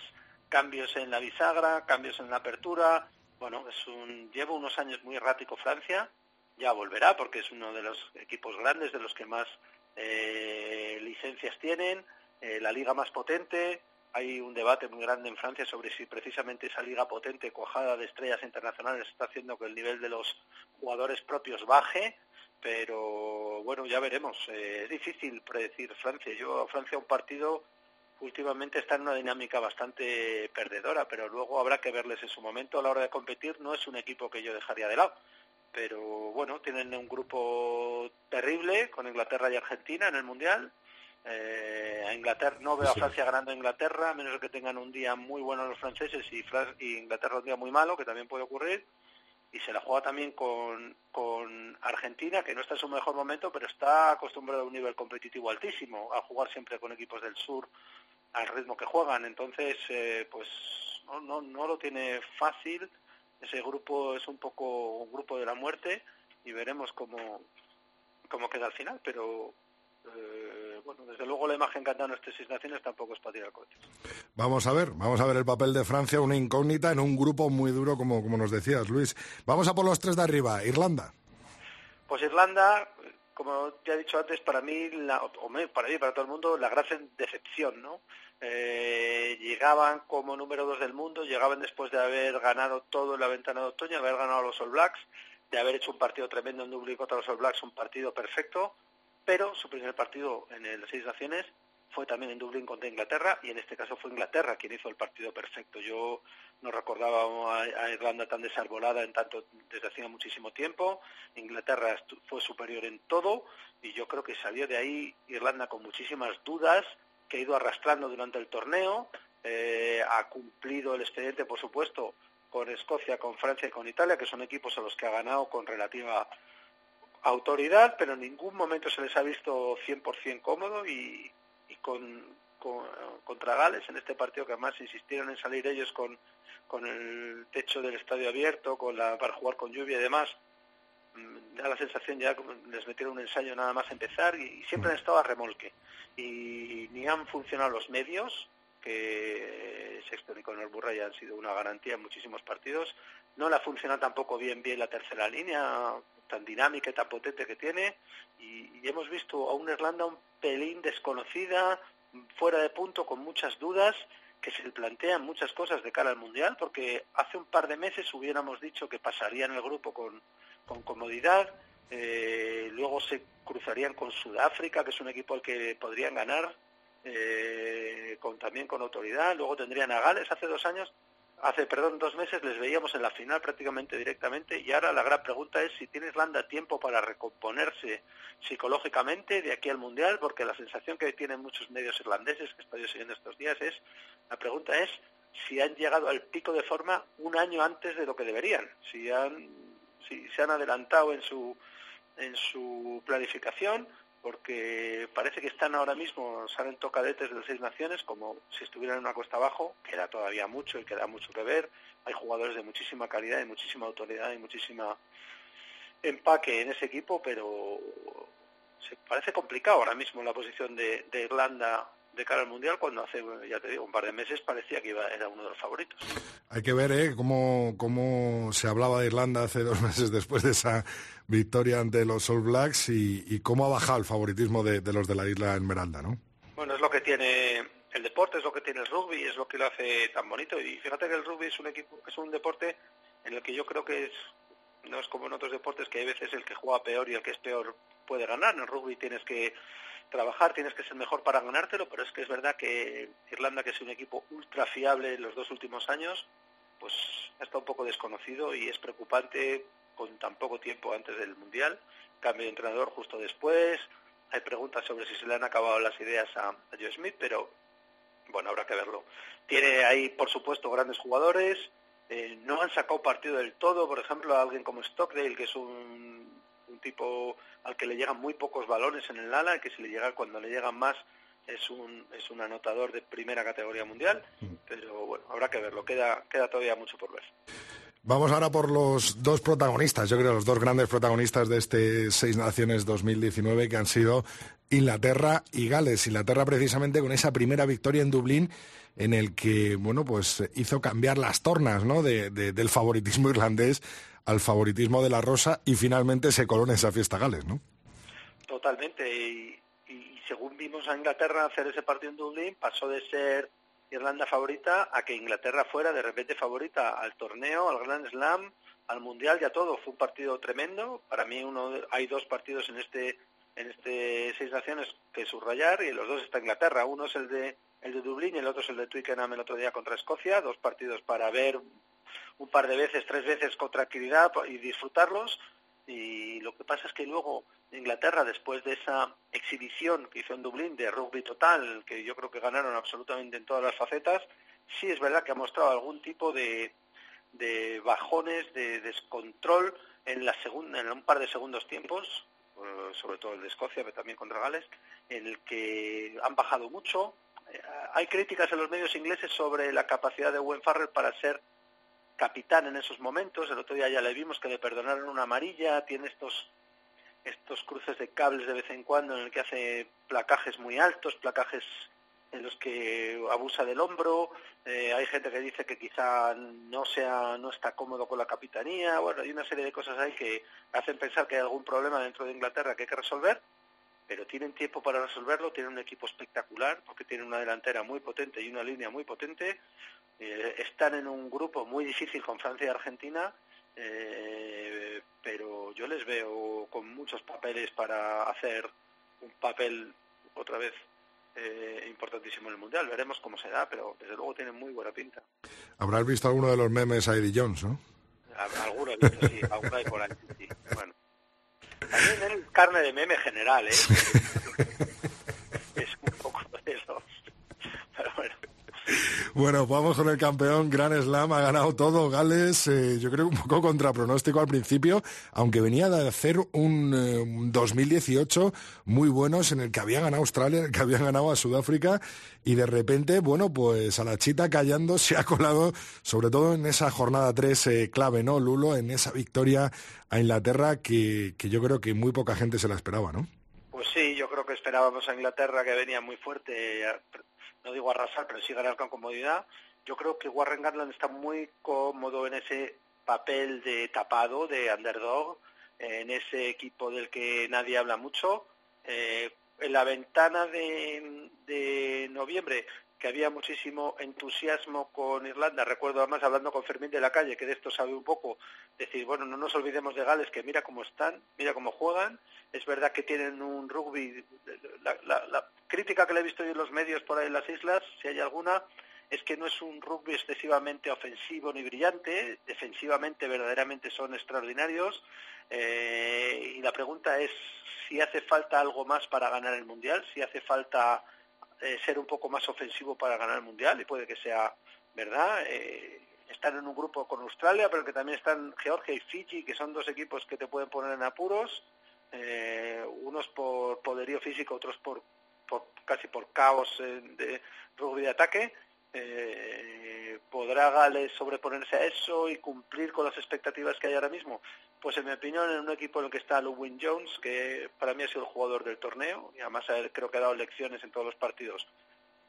cambios en la bisagra, cambios en la apertura. Bueno, es un lleva unos años muy errático Francia, ya volverá porque es uno de los equipos grandes, de los que más eh, licencias tienen, eh, la liga más potente. Hay un debate muy grande en Francia sobre si precisamente esa liga potente, cuajada de estrellas internacionales, está haciendo que el nivel de los jugadores propios baje. Pero bueno, ya veremos. Eh, es difícil predecir Francia. Yo Francia un partido últimamente está en una dinámica bastante perdedora, pero luego habrá que verles en su momento a la hora de competir. No es un equipo que yo dejaría de lado pero bueno, tienen un grupo terrible con Inglaterra y Argentina en el Mundial. Eh, a Inglaterra no veo a Francia ganando a Inglaterra, a menos que tengan un día muy bueno los franceses y, y Inglaterra un día muy malo, que también puede ocurrir. Y se la juega también con, con Argentina, que no está en su mejor momento, pero está acostumbrado a un nivel competitivo altísimo, a jugar siempre con equipos del sur al ritmo que juegan. Entonces, eh, pues no, no, no lo tiene fácil ese grupo es un poco un grupo de la muerte y veremos cómo, cómo queda al final, pero eh, bueno, desde luego la imagen que han dado estas seis naciones tampoco es para tirar coches. Vamos a ver, vamos a ver el papel de Francia, una incógnita en un grupo muy duro, como, como nos decías, Luis. Vamos a por los tres de arriba, Irlanda. Pues Irlanda, como ya he dicho antes, para mí, la, para mí, para todo el mundo, la gran decepción, ¿no? Eh, llegaban como número dos del mundo, llegaban después de haber ganado todo en la ventana de otoño, haber ganado a los All Blacks, de haber hecho un partido tremendo en Dublín contra los All Blacks, un partido perfecto, pero su primer partido en el Seis Naciones fue también en Dublín contra Inglaterra y en este caso fue Inglaterra quien hizo el partido perfecto. Yo no recordaba a, Irlanda tan desarbolada en tanto desde hacía muchísimo tiempo. Inglaterra fue superior en todo y yo creo que salió de ahí Irlanda con muchísimas dudas, que ha ido arrastrando durante el torneo, eh, ha cumplido el expediente, por supuesto, con Escocia, con Francia y con Italia, que son equipos a los que ha ganado con relativa autoridad, pero en ningún momento se les ha visto 100% cómodo y, y con, contra Gales en este partido que además insistieron en salir ellos con, con el techo del estadio abierto, con la, para jugar con lluvia y demás, da la sensación ya que les metieron un ensayo nada más empezar y, siempre han estado a remolque. Y ni han funcionado los medios, que Sexton y Conor Burray han sido una garantía en muchísimos partidos. No le ha funcionado tampoco bien bien la tercera línea, tan dinámica y tan potente que tiene. Y, y hemos visto a una Irlanda un pelín desconocida, fuera de punto, con muchas dudas que se plantean muchas cosas de cara al Mundial, porque hace un par de meses hubiéramos dicho que pasaría en el grupo con, con comodidad, eh, luego se cruzarían con Sudáfrica, que es un equipo al que podrían ganar, eh, con, también con autoridad, luego tendrían a Gales hace dos años, hace, perdón, dos meses les veíamos en la final prácticamente directamente. Y ahora la gran pregunta es si tiene Irlanda tiempo para recomponerse psicológicamente de aquí al Mundial, porque la sensación que tienen muchos medios irlandeses que estoy siguiendo estos días es, la pregunta es si han llegado al pico de forma un año antes de lo que deberían, si han si se han adelantado en su, en su planificación, porque parece que están ahora mismo, salen tocadetes de las seis naciones como si estuvieran en una cuesta abajo, queda todavía mucho y queda mucho que ver, hay jugadores de muchísima calidad y muchísima autoridad y muchísima empaque en ese equipo, pero se parece complicado ahora mismo la posición de, de Irlanda de cara al Mundial cuando hace, ya te digo, un par de meses parecía que iba, era uno de los favoritos. Hay que ver ¿eh? cómo, cómo se hablaba de Irlanda hace dos meses después de esa victoria ante los All Blacks y, cómo ha bajado el favoritismo de, los de la isla Esmeralda, ¿no? Bueno, es lo que tiene el deporte, es lo que tiene el rugby, es lo que lo hace tan bonito. Y fíjate que el rugby es un equipo, es un deporte en el que yo creo que es no es como en otros deportes que hay veces el que juega peor y el que es peor puede ganar. En el rugby tienes que trabajar, tienes que ser mejor para ganártelo, pero es que es verdad que Irlanda, que es un equipo ultra fiable en los dos últimos años, pues está un poco desconocido y es preocupante con tan poco tiempo antes del Mundial. Cambio de entrenador justo después. Hay preguntas sobre si se le han acabado las ideas a, Joe Smith, pero bueno, habrá que verlo. Tiene ahí, por supuesto, grandes jugadores. Eh, no han sacado partido del todo, por ejemplo, a alguien como Stockdale, que es un un tipo al que le llegan muy pocos balones en el ala, y que si le llega cuando le llegan más es un, es un anotador de primera categoría mundial, mm. pero bueno, habrá que verlo, queda, queda todavía mucho por ver. Vamos ahora por los dos protagonistas, yo creo los dos grandes protagonistas de este Seis Naciones 2019 que han sido Inglaterra y Gales. Inglaterra precisamente con esa primera victoria en Dublín en el que, bueno, pues hizo cambiar las tornas, ¿no? del favoritismo irlandés al favoritismo de la Rosa y finalmente se en esa fiesta Gales, ¿no? Totalmente. Y, según vimos a Inglaterra hacer ese partido en Dublín, pasó de ser Irlanda favorita a que Inglaterra fuera de repente favorita al torneo, al Grand Slam, al Mundial y a todo. Fue un partido tremendo. Para mí uno hay dos partidos en este en este seis naciones que subrayar y los dos está Inglaterra. Uno es el de el de Dublín y el otro es el de Twickenham el otro día contra Escocia. Dos partidos para ver un par de veces, tres veces con tranquilidad y disfrutarlos. Y lo que pasa es que luego Inglaterra, después de esa exhibición que hizo en Dublín de rugby total, que yo creo que ganaron absolutamente en todas las facetas, sí es verdad que ha mostrado algún tipo de, de bajones, de descontrol en, la segunda, en un par de segundos tiempos, eh, sobre todo el de Escocia, pero también contra Gales, en el que han bajado mucho. Eh, hay críticas en los medios ingleses sobre la capacidad de Owen Farrell para ser capitán en esos momentos. El otro día ya le vimos que le perdonaron una amarilla, tiene estos estos cruces de cables de vez en cuando en el que hace placajes muy altos, placajes en los que abusa del hombro. Eh, hay gente que dice que quizá no sea no está cómodo con la capitanía. Bueno, hay una serie de cosas ahí que hacen pensar que hay algún problema dentro de Inglaterra que hay que resolver pero tienen tiempo para resolverlo, tienen un equipo espectacular, porque tienen una delantera muy potente y una línea muy potente, eh, están en un grupo muy difícil con Francia y Argentina, eh, pero yo les veo con muchos papeles para hacer un papel otra vez eh, importantísimo en el Mundial. Veremos cómo se da, pero desde luego tienen muy buena pinta. Habrás visto alguno de los memes a Eddie Jones, ¿no? Alguno he visto, sí, alguno hay por ahí, sí. Bueno. También es carne de meme general, ¿eh? es un poco de eso. Pero bueno. Bueno, vamos con el campeón Gran Slam, ha ganado todo Gales, eh, yo creo un poco contra pronóstico al principio, aunque venía de hacer un 2018 eh, muy buenos en el que había ganado Australia, en el que habían ganado a Sudáfrica y de repente, bueno, pues a la chita callando se ha colado, sobre todo en esa jornada 3 eh, clave, ¿no, Lulo? En esa victoria a Inglaterra que, que yo creo que muy poca gente se la esperaba, ¿no? Pues sí, yo creo que esperábamos a Inglaterra que venía muy fuerte no digo arrasar, pero sí ganar con comodidad. Yo creo que Warren Gatland está muy cómodo en ese papel de tapado, de underdog, en ese equipo del que nadie habla mucho. Eh, en la ventana de, de noviembre que había muchísimo entusiasmo con Irlanda. Recuerdo además hablando con Fermín de la calle, que de esto sabe un poco, decir, bueno, no nos olvidemos de Gales, que mira cómo están, mira cómo juegan. Es verdad que tienen un rugby. La, crítica que le he visto yo en los medios por ahí en las islas, si hay alguna, es que no es un rugby excesivamente ofensivo ni brillante, defensivamente verdaderamente son extraordinarios. Eh, y la pregunta es si hace falta algo más para ganar el Mundial, si hace falta eh, ser un poco más ofensivo para ganar el Mundial, y puede que sea verdad. Eh, están en un grupo con Australia, pero que también están Georgia y Fiji, que son dos equipos que te pueden poner en apuros, eh, unos por poderío físico, otros por, por casi por caos de rugby de ataque. ¿Podrá Gales sobreponerse a eso y cumplir con las expectativas que hay ahora mismo? Pues en mi opinión, en un equipo en el que está Lewin Jones, que para mí ha sido el jugador del torneo, y además creo que ha dado lecciones en todos los partidos,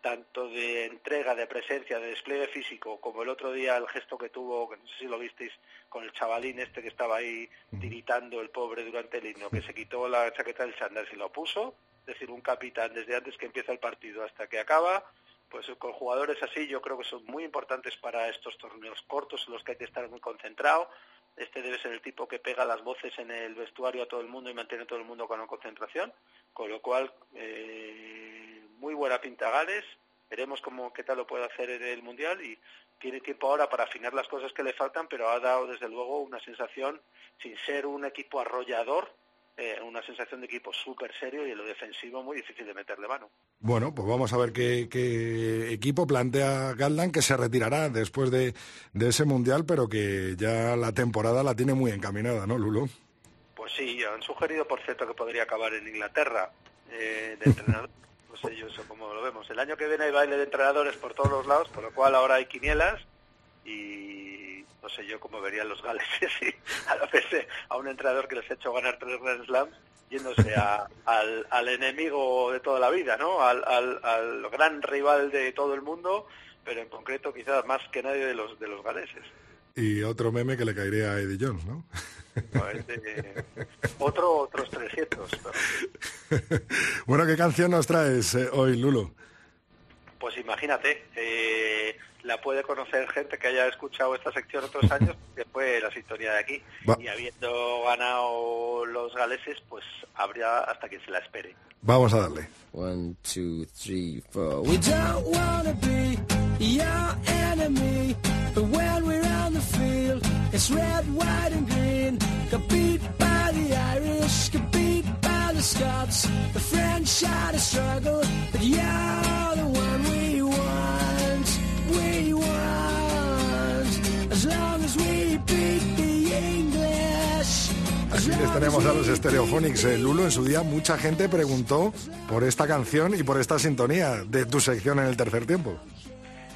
tanto de entrega, de presencia, de despliegue físico, como el otro día el gesto que tuvo, que no sé si lo visteis, con el chavalín este que estaba ahí tiritando el pobre durante el himno, que se quitó la chaqueta del Sanders y lo puso, es decir, un capitán desde antes que empieza el partido hasta que acaba, pues con jugadores así yo creo que son muy importantes para estos torneos cortos en los que hay que estar muy concentrado. Este debe ser el tipo que pega las voces en el vestuario a todo el mundo y mantiene a todo el mundo con la concentración, con lo cual eh, muy buena pinta Gales. Veremos cómo qué tal lo puede hacer el mundial y tiene tiempo ahora para afinar las cosas que le faltan, pero ha dado desde luego una sensación, sin ser un equipo arrollador, eh, una sensación de equipo súper serio y en lo defensivo muy difícil de meterle mano. Bueno, pues vamos a ver qué, qué equipo plantea Galdan, que se retirará después de, de, ese Mundial, pero que ya la temporada la tiene muy encaminada, ¿no, Lulo? Pues sí, han sugerido, por cierto, que podría acabar en Inglaterra eh, de entrenador. no sé yo eso cómo lo vemos. El año que viene hay baile de entrenadores por todos los lados, con lo cual ahora hay quinielas y no sé yo cómo verían los galeses y a la vez a un entrenador que les ha hecho ganar tres Grand Slams yéndose a, al, al, enemigo de toda la vida, ¿no? Al, al, al, gran rival de todo el mundo, pero en concreto quizás más que nadie de los de los galeses. Y otro meme que le caería a Eddie Jones, ¿no? no este, otro, otros 300. Pero... bueno, ¿qué canción nos traes eh, hoy, Lulo? Pues imagínate, eh, la puede conocer gente que haya escuchado esta sección otros años, que fue la sintonía de aquí. Va. Y habiendo ganado los galeses, pues habría hasta quien se la espere. Vamos a darle. One, two, three, four. We don't wanna be your enemy, but when we're on the field, it's red, white and green. Got beat by the Irish, got beat by the Scots. The French had a struggle, but you're the one we want. We want, as long as we beat the English. Aquí les tenemos a los Stereophonics. Eh, Lulo, en su día mucha gente preguntó por esta canción y por esta sintonía de tu sección en el tercer tiempo.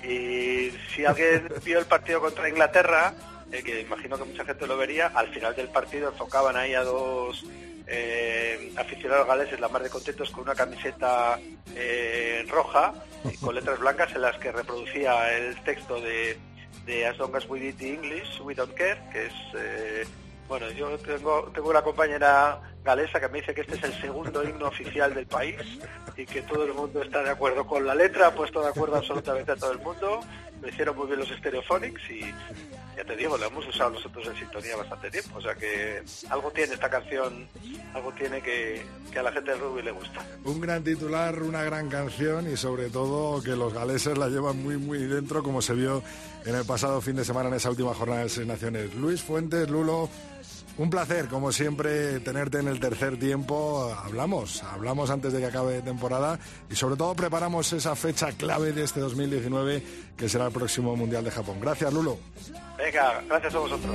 Y si alguien vio el partido contra Inglaterra, eh, que imagino que mucha gente lo vería, al final del partido enfocaban ahí a dos eh, aficionados galeses, la más de contentos, con una camiseta eh, roja y con letras blancas en las que reproducía el texto de, de As long as we did the English, we don't care, que es... Eh, bueno, yo tengo, tengo una compañera galesa que me dice que este es el segundo himno oficial del país y que todo el mundo está de acuerdo con la letra, ha puesto de acuerdo absolutamente a todo el mundo. Lo hicieron muy bien los Stereophonics y ya te digo, lo hemos usado nosotros en sintonía bastante tiempo. O sea que algo tiene esta canción, algo tiene que, a la gente de rugby le gusta. Un gran titular, una gran canción y sobre todo que los galeses la llevan muy, muy dentro, como se vio en el pasado fin de semana en esa última jornada de Seis Naciones. Luis Fuentes, Lulo. Un placer, como siempre, tenerte en el tercer tiempo. Hablamos, hablamos antes de que acabe temporada y sobre todo preparamos esa fecha clave de este 2019 que será el próximo Mundial de Japón. Gracias, Lulo. Venga, gracias a vosotros.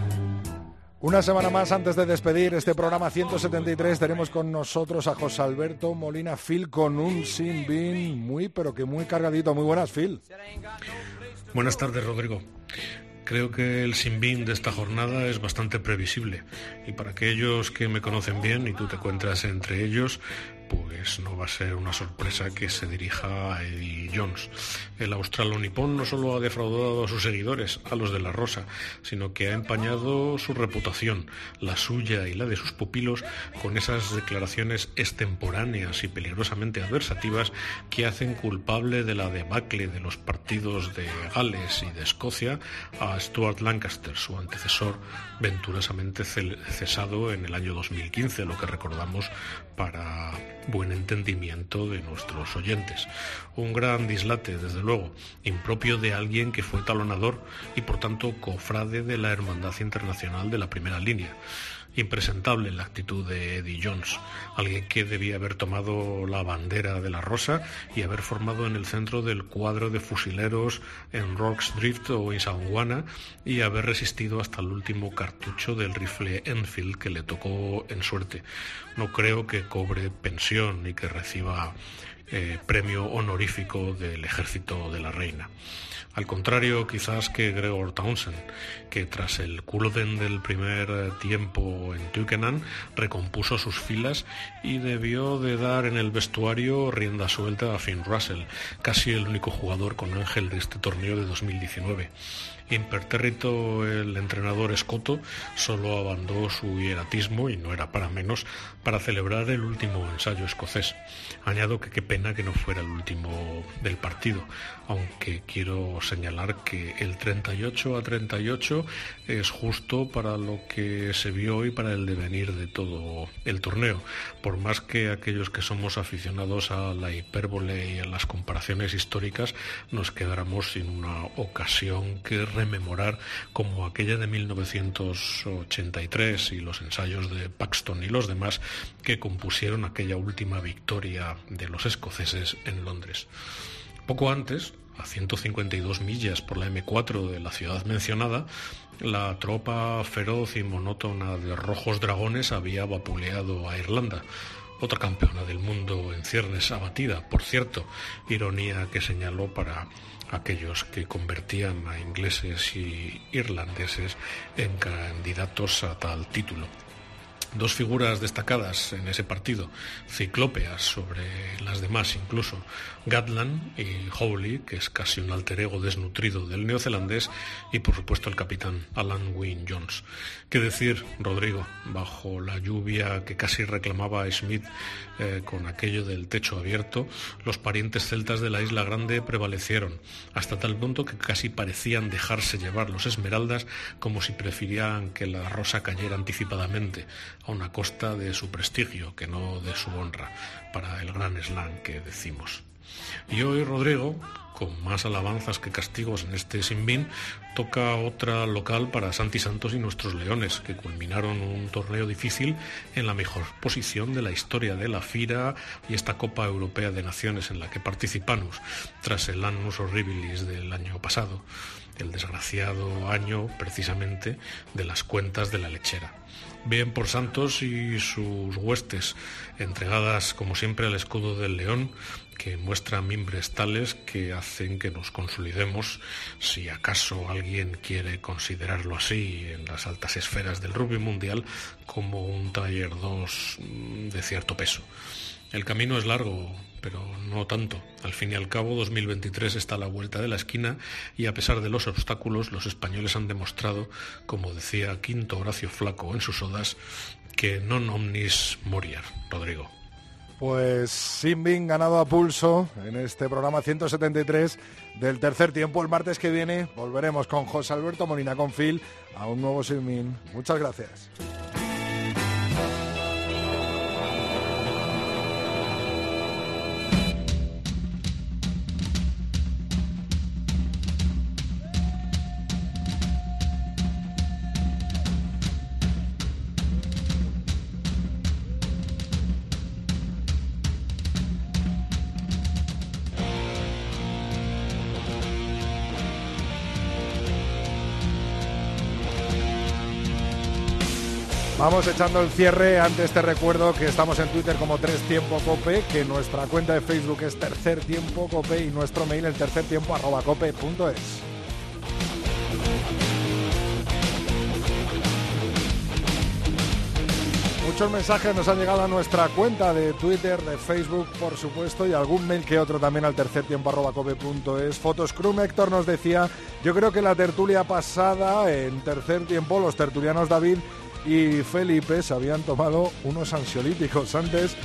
Una semana más antes de despedir este programa 173 tenemos con nosotros a José Alberto Molina Phil con un sin bin muy pero que muy cargadito. Muy buenas, Phil. Buenas tardes, Rodrigo. Creo que el sinbin de esta jornada es bastante previsible y para aquellos que me conocen bien y tú te encuentras entre ellos, pues no va a ser una sorpresa que se dirija a Eddie Jones. El australo-nipón no solo ha defraudado a sus seguidores, a los de la Rosa, sino que ha empañado su reputación, la suya y la de sus pupilos, con esas declaraciones extemporáneas y peligrosamente adversativas que hacen culpable de la debacle de los partidos de Gales y de Escocia a Stuart Lancaster, su antecesor venturosamente cesado en el año 2015, lo que recordamos para buen entendimiento de nuestros oyentes. Un gran dislate, desde luego, impropio de alguien que fue talonador y por tanto cofrade de la Hermandad Internacional de la Primera Línea impresentable la actitud de Eddie Jones, alguien que debía haber tomado la bandera de la rosa y haber formado en el centro del cuadro de fusileros en Rocks Drift o Isandlwana y haber resistido hasta el último cartucho del rifle Enfield que le tocó en suerte. No creo que cobre pensión ni que reciba eh, premio honorífico del ejército de la reina. Al contrario, quizás que Gregor Townsend, que tras el culden del primer eh, tiempo en Twickenham recompuso sus filas y debió de dar en el vestuario rienda suelta a Finn Russell, casi el único jugador con ángel de este torneo de 2019. Impertérrito el entrenador escoto solo abandonó su hieratismo, y no era para menos, para celebrar el último ensayo escocés. Añado que qué pena que no fuera el último del partido, aunque quiero señalar que el 38 a 38 es justo para lo que se vio y para el devenir de todo el torneo, por más que aquellos que somos aficionados a la hipérbole y a las comparaciones históricas nos quedáramos sin una ocasión que rememorar como aquella de 1983 y los ensayos de Paxton y los demás que compusieron aquella última victoria de los escoceses en Londres. Poco antes, a 152 millas por la M4 de la ciudad mencionada, la tropa feroz y monótona de rojos dragones había vapuleado a Irlanda, otra campeona del mundo en ciernes abatida, por cierto, ironía que señaló para aquellos que convertían a ingleses y irlandeses en candidatos a tal título. Dos figuras destacadas en ese partido, ciclópeas sobre las demás incluso, Gatland y Howley, que es casi un alter ego desnutrido del neozelandés, y por supuesto el capitán Alan Wynne Jones. ¿Qué decir, Rodrigo? Bajo la lluvia que casi reclamaba Smith eh, con aquello del techo abierto, los parientes celtas de la Isla Grande prevalecieron, hasta tal punto que casi parecían dejarse llevar los esmeraldas como si preferían que la rosa cayera anticipadamente, a una costa de su prestigio, que no de su honra, para el gran slam que decimos. Y hoy Rodrigo, con más alabanzas que castigos en este Sinbin, toca otra local para Santi Santos y nuestros Leones, que culminaron un torneo difícil en la mejor posición de la historia de la FIRA y esta Copa Europea de Naciones en la que participamos, tras el Annus Horribilis del año pasado, el desgraciado año precisamente de las cuentas de la lechera. Bien por Santos y sus huestes, entregadas como siempre al escudo del león, que muestra mimbres tales que hacen que nos consolidemos, si acaso alguien quiere considerarlo así en las altas esferas del rugby mundial, como un taller 2 de cierto peso. El camino es largo, pero no tanto. Al fin y al cabo, 2023 está a la vuelta de la esquina y a pesar de los obstáculos, los españoles han demostrado, como decía Quinto Horacio Flaco en sus odas, que non omnis moriar, Rodrigo. Pues Simbin ganado a pulso en este programa 173 del tercer tiempo. El martes que viene volveremos con José Alberto Molina con Phil a un nuevo Simbin. Muchas gracias. Vamos echando el cierre. Antes te recuerdo que estamos en Twitter como Tres Tiempo Cope, que nuestra cuenta de Facebook es Tercer Tiempo Cope y nuestro mail el tercer tiempo arroba cope.es. Muchos mensajes nos han llegado a nuestra cuenta de Twitter, de Facebook, por supuesto, y algún mail que otro también al tercer tiempo arroba cope.es. Fotos Crum Héctor nos decía, yo creo que la tertulia pasada, en tercer tiempo, los tertulianos David y Felipe se habían tomado unos ansiolíticos. Antes,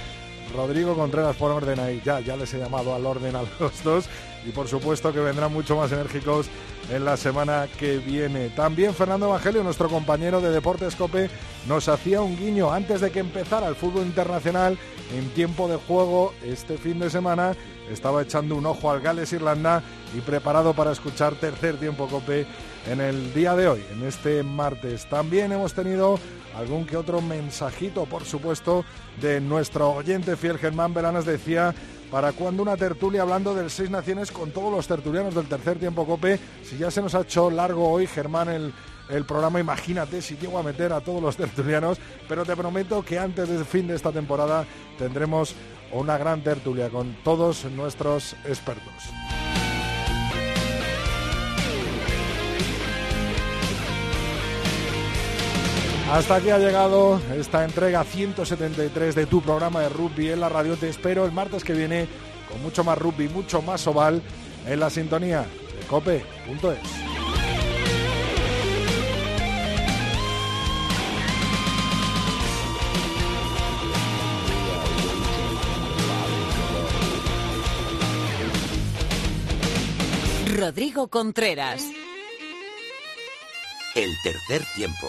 Rodrigo Contreras por orden ahí, ya, ya les he llamado al orden a los dos y por supuesto que vendrán mucho más enérgicos en la semana que viene. También Fernando Evangelio, nuestro compañero de Deportes Cope, nos hacía un guiño antes de que empezara el fútbol internacional en tiempo de juego este fin de semana. Estaba echando un ojo al Gales Irlanda y preparado para escuchar tercer tiempo Cope en el día de hoy, en este martes. También hemos tenido algún que otro mensajito, por supuesto, de nuestro oyente fiel Germán Veranas decía para cuando una tertulia hablando del Seis Naciones con todos los tertulianos del tercer tiempo Cope. Si ya se nos ha hecho largo hoy, Germán, el, el programa, imagínate si llego a meter a todos los tertulianos, pero te prometo que antes del fin de esta temporada tendremos una gran tertulia con todos nuestros expertos. Hasta aquí ha llegado esta entrega 173 de tu programa de rugby en la radio. Te espero el martes que viene con mucho más rugby, mucho más oval en la sintonía de cope.es. Rodrigo Contreras. El tercer tiempo.